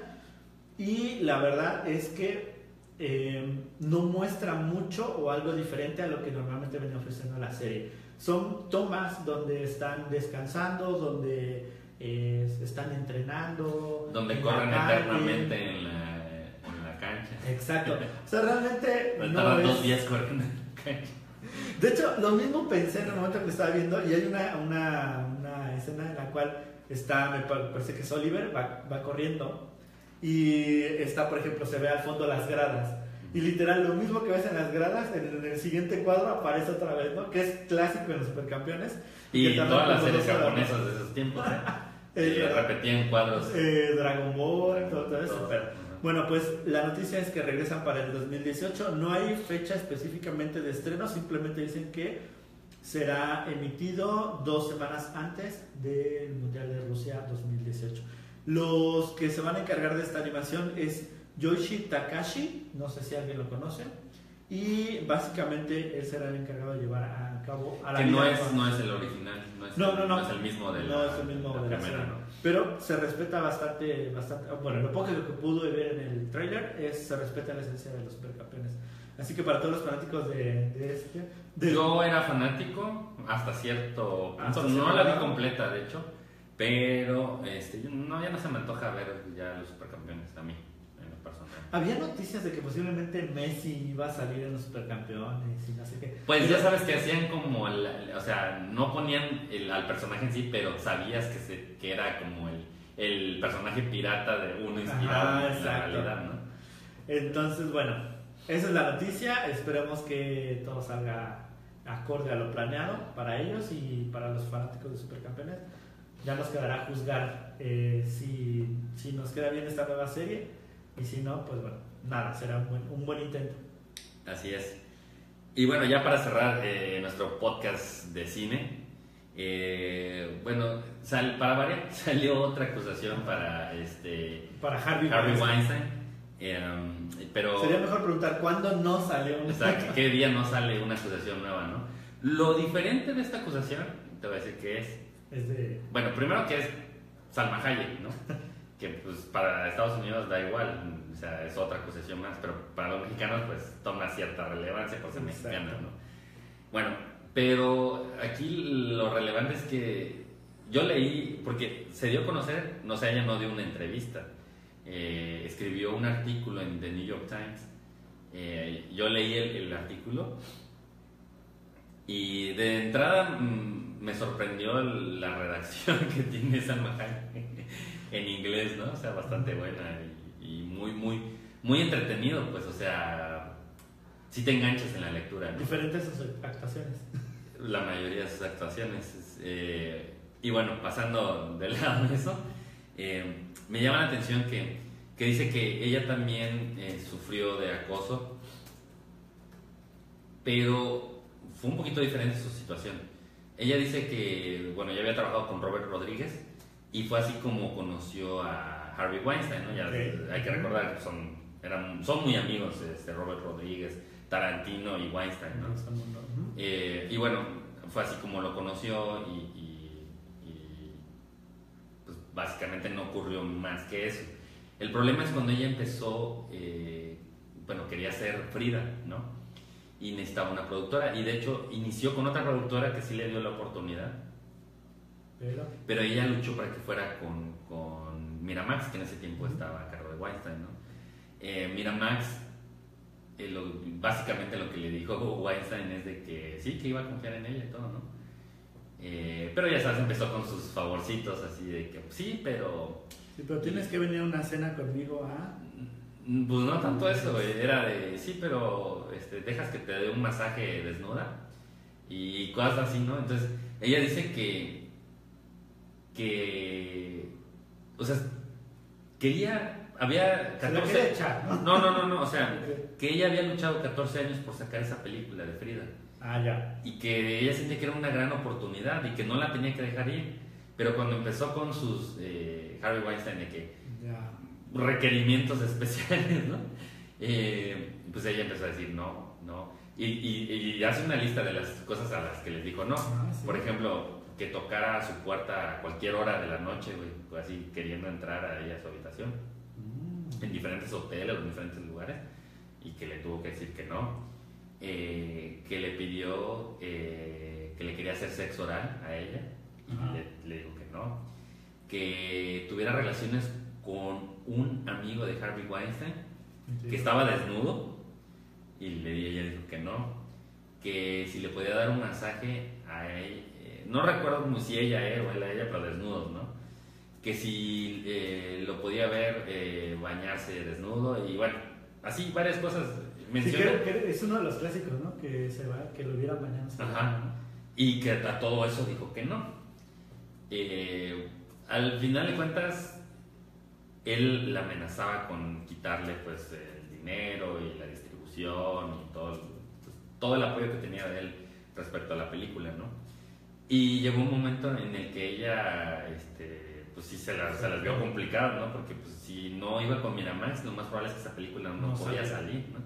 Y la verdad es que eh, no muestra mucho o algo diferente a lo que normalmente venía ofreciendo la serie. Son tomas donde están descansando, donde eh, están entrenando. Donde en corren eternamente en la, en la cancha. Exacto. O sea, realmente Me no es... dos días corriendo en la cancha. De hecho, lo mismo pensé en el momento que estaba viendo y hay una, una, una escena en la cual está, me pa- parece que es Oliver, va, va corriendo y está, por ejemplo, se ve al fondo las gradas. Y literal, lo mismo que ves en las gradas, en, en el siguiente cuadro aparece otra vez, ¿no? Que es clásico en los supercampeones. Y todas las series japonesas de esos tiempos, ¿eh? Eh, repetían cuadros. Eh, Dragon Ball, todo, todo eso. Todo. pero- bueno, pues la noticia es que regresan para el 2018. No hay fecha específicamente de estreno, simplemente dicen que será emitido dos semanas antes del Mundial de Rusia 2018. Los que se van a encargar de esta animación es Yoichi Takashi, no sé si alguien lo conoce, y básicamente él será el encargado de llevar a cabo a la Que no es, con- no es el original, no es, No, no, no. es el mismo de la, No es el mismo la de la primera, serie. ¿no? Pero se respeta bastante, bastante. Bueno, lo poco que pude ver en el trailer es se respeta la esencia de los supercampeones. Así que para todos los fanáticos de, de este. de- Yo era fanático hasta cierto punto. Hasta no la vi completa, de hecho. Pero este, yo- no, ya no se me antoja ver ya los supercampeones a mí, en lo personal. Había noticias de que posiblemente Messi iba a salir en los supercampeones y no sé qué. Pues ya sabes que hacían como, el- o sea, no ponían el- al personaje en sí, pero sabías que, se, que era como el, el personaje pirata de uno inspirado Ajá, en la realidad, ¿no? Entonces, bueno, esa es la noticia. Esperemos que todo salga acorde a lo planeado para ellos y para los fanáticos de Supercampeones. Ya nos quedará juzgar eh, si, si nos queda bien esta nueva serie y si no, pues bueno, nada, será un buen, un buen intento. Así es. Y bueno, ya para cerrar eh, nuestro podcast de cine, eh, bueno, sal- para variar, salió otra acusación para este Para Harvey, Harvey Weinstein. Weinstein, pero Sería mejor preguntar cuándo no salió un o sea, ¿qué día no sale una acusación nueva, no? Lo diferente de esta acusación, te voy a decir que es, Es de. bueno, primero que es Salma Hayek, ¿no? Que pues para Estados Unidos da igual, o sea, es otra acusación más, pero para los mexicanos pues toma cierta relevancia por ser Exacto. mexicana, ¿no? Bueno, pero aquí lo relevante es que yo leí, porque se dio a conocer, no sé, ella no dio una entrevista, eh, escribió un artículo en The New York Times, eh, yo leí el, el artículo y de entrada mm, me sorprendió la redacción que tiene Salma Hayek en inglés, ¿no? O sea, bastante buena y, y muy, muy, muy entretenido, pues, o sea, si te enganchas en la lectura, ¿no? Diferentes sus actuaciones. la mayoría de sus actuaciones. es, eh, y bueno, pasando de lado de eso, eh, me llama la atención que, que dice que ella también eh, sufrió de acoso, pero fue un poquito diferente su situación. Ella dice que, bueno, ya había trabajado con Robert Rodríguez y fue así como conoció a Harvey Weinstein, ¿no? Ya hay que recordar que son, eran, son muy amigos, este, Robert Rodríguez, Tarantino y Weinstein, ¿no? Eh, y bueno, fue así como lo conoció y, y- y, pues básicamente no ocurrió más que eso. El problema es cuando ella empezó, eh, bueno, quería ser Frida, ¿no? Y necesitaba una productora y de hecho inició con otra productora que sí le dio la oportunidad, Pero. pero ella luchó para que fuera con, con Miramax, que en ese tiempo estaba a cargo de Weinstein, ¿no? Eh, Miramax, eh, lo- básicamente lo que le dijo Weinstein es de que sí, que iba a confiar en ella y todo, ¿no? Eh, pero ya sabes, empezó con sus favorcitos así de que sí, pero Sí, pero tienes que venir a una cena conmigo a. pues no tanto eso, güey, era de sí, pero este, dejas que te dé un masaje desnuda y cosas así, ¿no? Entonces ella dice que que o sea quería había Se la 14 quería echar, ¿no? no, no, no, no, o sea, que ella había luchado 14 años por sacar esa película de Frida Ah, ya. y que ella sentía que era una gran oportunidad y que no la tenía que dejar ir. Pero cuando empezó con sus eh, Harvey Weinstein de que Ya. Requerimientos especiales, ¿no? Eh, pues ella empezó a decir no, no. Y, y- y hace una lista de las cosas a las que les dijo no. Ah, sí. Por ejemplo, que tocara a su puerta a cualquier hora de la noche, güey, así queriendo entrar a ella a su habitación Mm. en diferentes hoteles en diferentes lugares y que le tuvo que decir que no. Eh, que le pidió eh, que le quería hacer sexo oral a ella y Ajá. le, le dijo que no. Que tuviera relaciones con un amigo de Harvey Weinstein Sí. que estaba desnudo y le, ella dijo que no. Que si le podía dar un masaje a ella, eh, no recuerdo si ella era o él a ella, pero desnudos, ¿no? Que si eh, lo podía ver eh, bañarse desnudo y bueno, así varias cosas. Sí, Menciona, creo que es uno de los clásicos, ¿no? Que se va, que lo vieran mañana. Ajá. Y que a todo eso dijo que no. Eh, al final de cuentas, él la amenazaba con quitarle pues el dinero y la distribución y todo, pues, todo el apoyo que tenía de él respecto a la película, ¿no? Y llegó un momento en el que ella, este, pues sí se, las, se las vio complicadas, ¿no? Porque pues, si no iba con Miramax, lo más probable es que esa película no, No podía salía. salir, ¿no?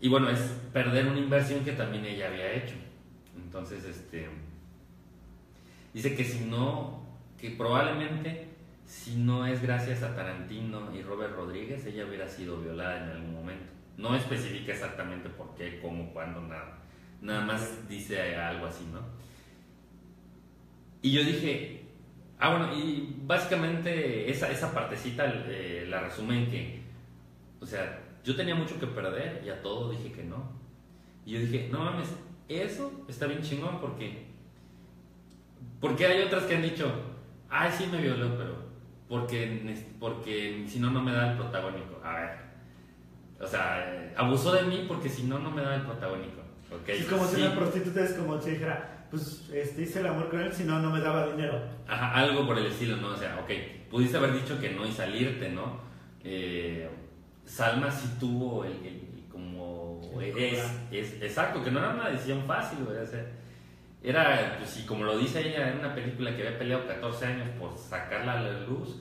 Y bueno, es perder una inversión que también ella había hecho. Entonces, este, dice que si no, que probablemente si no es gracias a Tarantino y Robert Rodríguez, ella hubiera sido violada en algún momento. No especifica exactamente por qué, cómo, cuándo, nada. Nada más dice algo así, ¿no? Y yo dije, ah, bueno, y básicamente esa, esa partecita eh, la resume en que, o sea, yo tenía mucho que perder y a todo dije que no. Y yo dije, no mames, eso está bien chingón porque, porque hay otras que han dicho, ay, sí me violó, pero porque, porque si no, no me da el protagónico. A ver, o sea, eh, abusó de mí porque si no, no me da el protagónico. Ok, Es como si sí. una prostituta es como si dijera, pues este, hice el amor con él, si no, no me daba dinero. Ajá, algo por el estilo, ¿no? O sea, ok, pudiste haber dicho que no y salirte, ¿no? Eh, Salma sí tuvo el, el- como... Es, es, exacto, que no era una decisión fácil, güey, o sea, era, pues sí, como lo dice ella, era una película que había peleado 14 años por sacarla a la luz.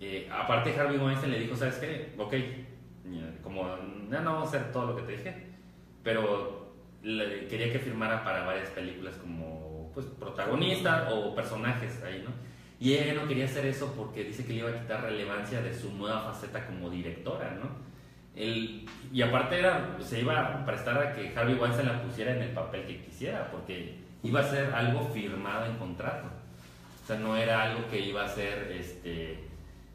Eh, aparte Harvey Weinstein le dijo, ¿sabes qué? Ok, como ya no vamos a hacer todo lo que te dije, pero le- quería que firmara para varias películas como pues protagonista o personajes ahí, ¿no? Y ella no quería hacer eso porque dice que le iba a quitar relevancia de su nueva faceta como directora, ¿no? El- y aparte era, se iba a prestar a que Harvey Weinstein la pusiera en el papel que quisiera, porque iba a ser algo firmado en contrato. O sea, no era algo que iba a ser, este,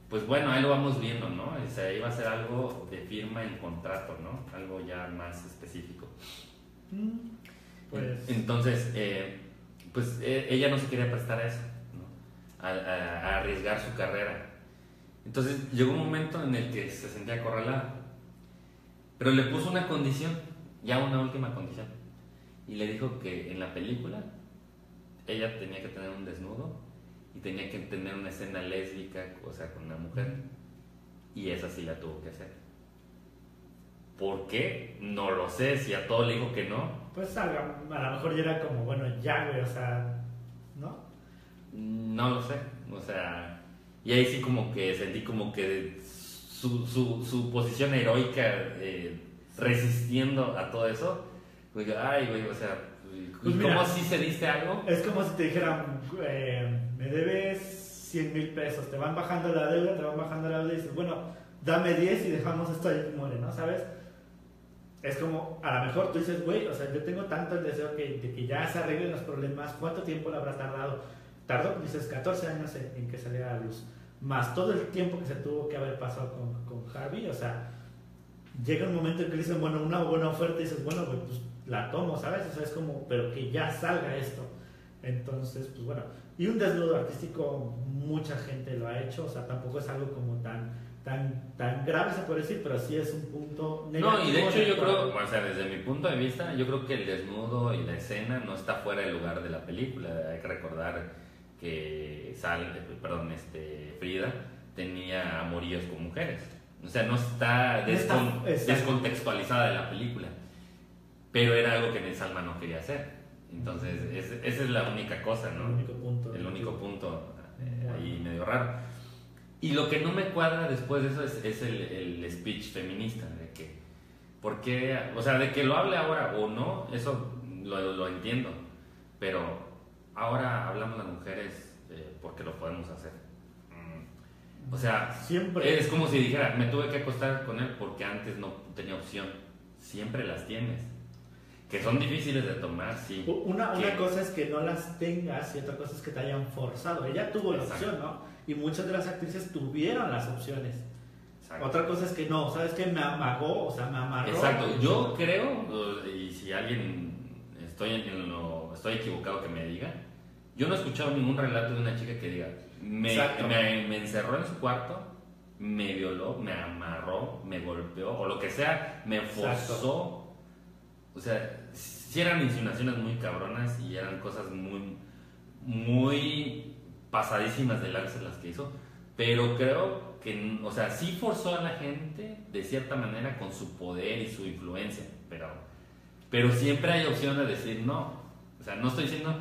pues bueno, ahí lo vamos viendo, ¿no? O sea, iba a ser algo de firma en contrato, ¿no? Algo ya más específico. Mm, Pues, Entonces, eh, pues eh, ella no se quería prestar a eso, ¿no? a, a- a arriesgar su carrera. Entonces llegó un momento en el que se sentía acorralada, pero le puso una condición, ya una última condición, y le dijo que en la película ella tenía que tener un desnudo y tenía que tener una escena lésbica, o sea, con una mujer, y esa sí la tuvo que hacer. ¿Por qué? No lo sé, si a todo le dijo que no, pues a, lo- a lo mejor ya era como, bueno, ya, güey, o sea, ¿no? No lo sé, o sea, y ahí sí como que sentí como que su, su, su posición heroica eh, resistiendo a todo eso, pues ay, güey, o sea, ¿y Pues ¿cómo mira. si se diste algo? Es como si te dijeran, eh, me debes 100 mil pesos, te van bajando la deuda, te van bajando la deuda y dices, bueno, dame 10 y dejamos esto ahí que muere, ¿no? ¿Sabes? Es como, a lo mejor tú dices, güey, o sea, yo tengo tanto el deseo que, de que ya se arreglen los problemas, ¿cuánto tiempo le habrá tardado? Tardó, dices, 14 años en, en que saliera a la luz, más todo el tiempo que se tuvo que haber pasado con, con Harvey, o sea, llega un momento en que le dicen, bueno, una buena oferta y dices, bueno, pues la tomo, ¿sabes? O sea, es como, pero que ya salga esto. Entonces, pues bueno, y un desnudo artístico mucha gente lo ha hecho, o sea, tampoco es algo como tan tan tan grave se puede decir, pero sí es un punto negativo. No, y de hecho yo creo, o sea, desde mi punto de vista, yo creo que el desnudo y la escena no está fuera del lugar de la película. Hay que recordar que Sal, perdón, este, Frida tenía amoríos con mujeres. O sea, no está, descon- descontextualizada de la película. Pero era algo que Salma no quería hacer. Entonces, es- esa es la única cosa, el ¿no? único punto. el único punto eh, Bueno. ahí medio raro. Y lo que no me cuadra después de eso es, es el, el speech feminista, de que, ¿por qué? O sea, de que lo hable ahora o no, eso lo, lo entiendo, pero ahora hablamos las mujeres eh, porque lo podemos hacer. Mm. O sea, Siempre. es como si dijera, me tuve que acostar con él porque antes no tenía opción. Siempre las tienes. Que son difíciles de tomar, sí. Una, una cosa es que no las tengas y otra cosa es que te hayan forzado. Ella tuvo la Exacto. opción, ¿no? Y muchas de las actrices tuvieron las opciones. Exacto. Otra cosa es que no, ¿sabes qué? Me amagó, o sea, me amarró. Exacto, yo creo, y si alguien estoy, en lo, estoy equivocado que me diga, yo no he escuchado ningún relato de una chica que diga, me, me, me encerró en su cuarto, me violó, me amarró, me golpeó, o lo que sea, me forzó. O sea, si eran insinuaciones muy cabronas y eran cosas muy, muy pasadísimas de lanza las que hizo, pero creo que, o sea, sí forzó a la gente de cierta manera con su poder y su influencia, pero, pero siempre hay opción de decir no. O sea, no estoy diciendo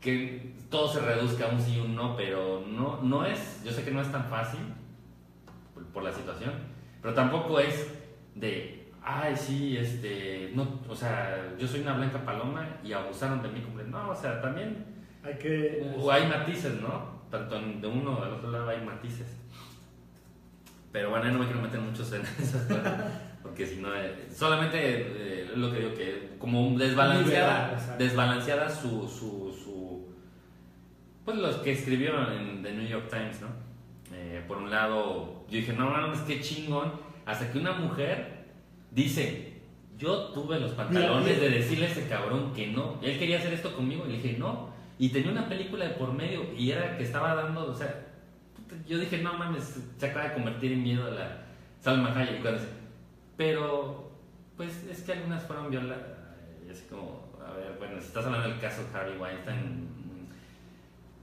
que todo se reduzca a un sí y un no, pero no, no es, yo sé que no es tan fácil por, por la situación, pero tampoco es de, ay, sí, este, no, o sea, yo soy una blanca paloma y abusaron de mí, como, no, o sea, también Hay que. o hay matices, ¿no? Tanto en- de uno o del otro lado hay matices. Pero bueno, yo no me quiero meter muchos en esas cosas, porque si no, eh, solamente eh, lo que digo que como desbalanceada, Liberal, desbalanceada su, su, su, pues los que escribieron en The New York Times, ¿no? Eh, por un lado, yo dije, no, no, es que chingón, hasta que una mujer dice, yo tuve los pantalones de decirle a ese cabrón que no, él quería hacer esto conmigo, y le dije, no, y tenía una película de por medio, y era que estaba dando, o sea, yo dije, no mames, se acaba de convertir en miedo a la Salma Hayek, pero, pues es que algunas fueron violadas, y así como, a ver, bueno, si estás hablando del caso Harvey Weinstein,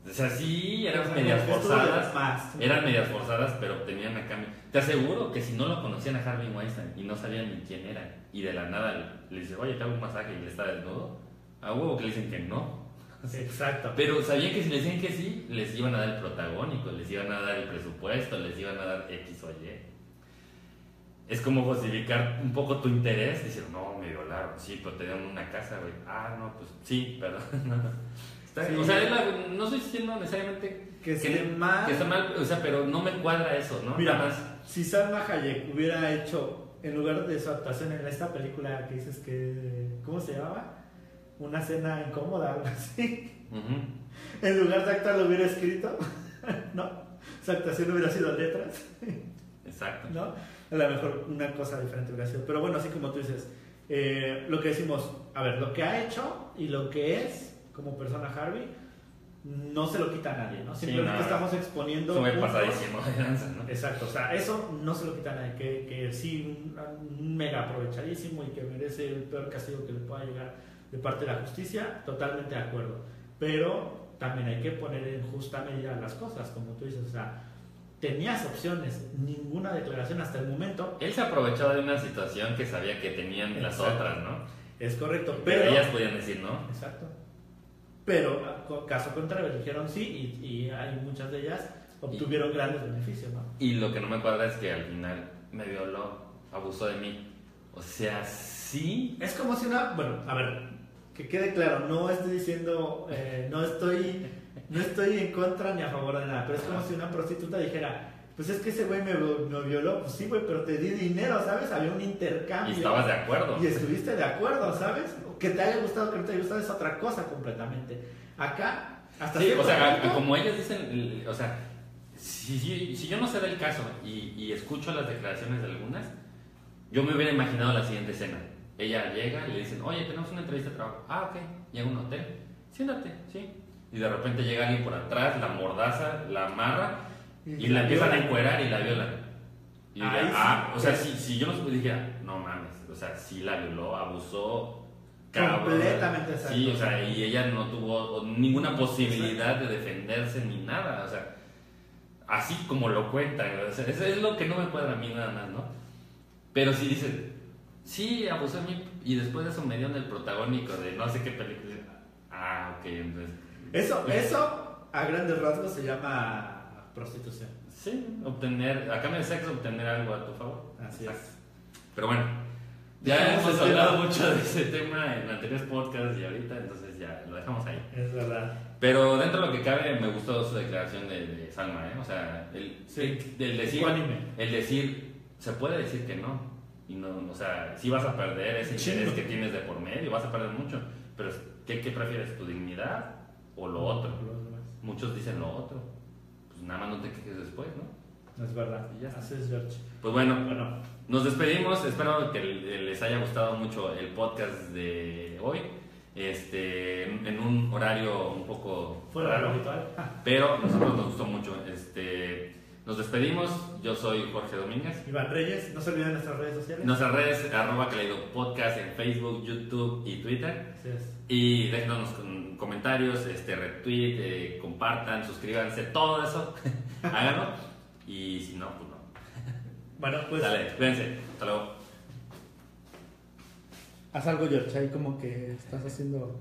o sea, sí, eran medias forzadas, eran medias forzadas, pero obtenían a cambio. Te aseguro que si no lo conocían a Harvey Weinstein y no sabían ni quién era, y de la nada le dice, oye, te hago un masaje y él está desnudo, a huevo que le dicen que no. Exacto. Pero sabían que si le decían que sí, les iban a dar el protagónico, les iban a dar el presupuesto, les iban a dar X o Y. Es como justificar un poco tu interés, decir, no, me violaron, sí, pero te dieron una casa, güey. Ah, no, pues sí, pero no. Está- Sí. O sea, es la- no estoy diciendo necesariamente Que esté mal. que está mal, o sea, pero no me cuadra eso, ¿no? Mira, más. si Salma Hayek hubiera hecho, en lugar de su actuación en esta película que dices que. ¿Cómo se llamaba? Una cena incómoda, algo así. En lugar de actuar lo hubiera escrito. no. Su actuación hubiera sido letras. Exacto. ¿no? A lo mejor una cosa diferente hubiera sido. Pero bueno, así como tú dices, eh, lo que decimos, a ver, lo que ha hecho y lo que es como persona Harvey, no se lo quita a nadie, ¿no? Sí, Simplemente no. estamos exponiendo. Sube pasadísimo de lanza, ¿no? Exacto, o sea, eso no se lo quita a nadie, que, que sí, un mega aprovechadísimo y que merece el peor castigo que le pueda llegar de parte de la justicia, totalmente de acuerdo. Pero también hay que poner en justa medida las cosas, como tú dices, o sea, tenías opciones, ninguna declaración hasta el momento, Él se aprovechó de una situación que sabía que tenían las otras, ¿no? es correcto, Pero, pero... ellas podían decir no. Exacto. Pero, caso contrario, dijeron sí y, y hay muchas de ellas obtuvieron grandes beneficios, ¿no? Y lo que no me cuadra es que al final me violó, abusó de mí. O sea, sí. Es como si una, bueno, a ver, que quede claro, no estoy diciendo, eh, no estoy, no estoy en contra ni a favor de nada, pero es como si una prostituta dijera, pues es que ese güey me, me violó, pues sí, güey, pero te di dinero, ¿sabes? Había un Y intercambio. estabas de acuerdo. Y estuviste de acuerdo, ¿sabes? Que te haya gustado, que no te haya gustado es otra cosa completamente. Acá, hasta Sí, o sea, punto, como ellas dicen, o sea, si, si- si yo no sé del caso y, y escucho las declaraciones de algunas, yo me hubiera imaginado la siguiente escena. Ella llega y le dicen, oye, tenemos una entrevista de trabajo. Ah, ok. Llega a un hotel. Siéntate, sí. Y de repente llega alguien por atrás, la mordaza, la amarra y, la empiezan a violan. encuerar y la violan. Y sí. ah, o sea, si, si yo no dijera, no mames, o sea, sí la violó, abusó. cabrón". Completamente exacto. Sí, o sea, y ella no tuvo ninguna posibilidad de defenderse ni nada, o sea, así como lo cuentan, o sea, eso es lo que no me cuadra a mí nada más, ¿no? Pero si dicen, sí, abusó de mí, y después de eso me dieron el protagónico de no sé qué película, ah, ok, entonces, Eso, eso a grandes rasgos se llama prostitución. sí, obtener, a cambio de sexo, obtener algo a tu favor. Así Exacto. es. Pero bueno, ya hemos hablado tema. mucho de ese tema en anteriores podcasts y ahorita, entonces ya lo dejamos ahí. Es verdad. Pero dentro de lo que cabe, me gustó su declaración de, de Salma, ¿eh? O sea, el, Sí. el- el decir, el decir, se puede decir que no. Y no, o sea, sí vas a perder ese Chingo. interés que tienes de por medio, vas a perder mucho. Pero, ¿qué, qué prefieres? ¿Tu dignidad o lo otro? Muchos dicen lo otro. Pues nada más no te quejes después, ¿no? Es verdad. Y ya está. Así es, George. Pues bueno, Bueno, nos despedimos, espero que les haya gustado mucho el podcast de hoy. Este, en un horario un poco fuera de lo raro, habitual. pero a nosotros nos gustó mucho. Este, Nos despedimos. Yo soy Jorge Domínguez. Iván Reyes, no se olviden nuestras redes sociales. Nuestras redes, arroba Kaleido Podcast en Facebook, YouTube y Twitter. Así es. Y déjenos con comentarios, este, retweet, eh, compartan, suscríbanse, todo eso. Háganlo. Y si no, pues no. Bueno, pues Dale, cuídense. Hasta luego. haz algo, George, ahí como que estás haciendo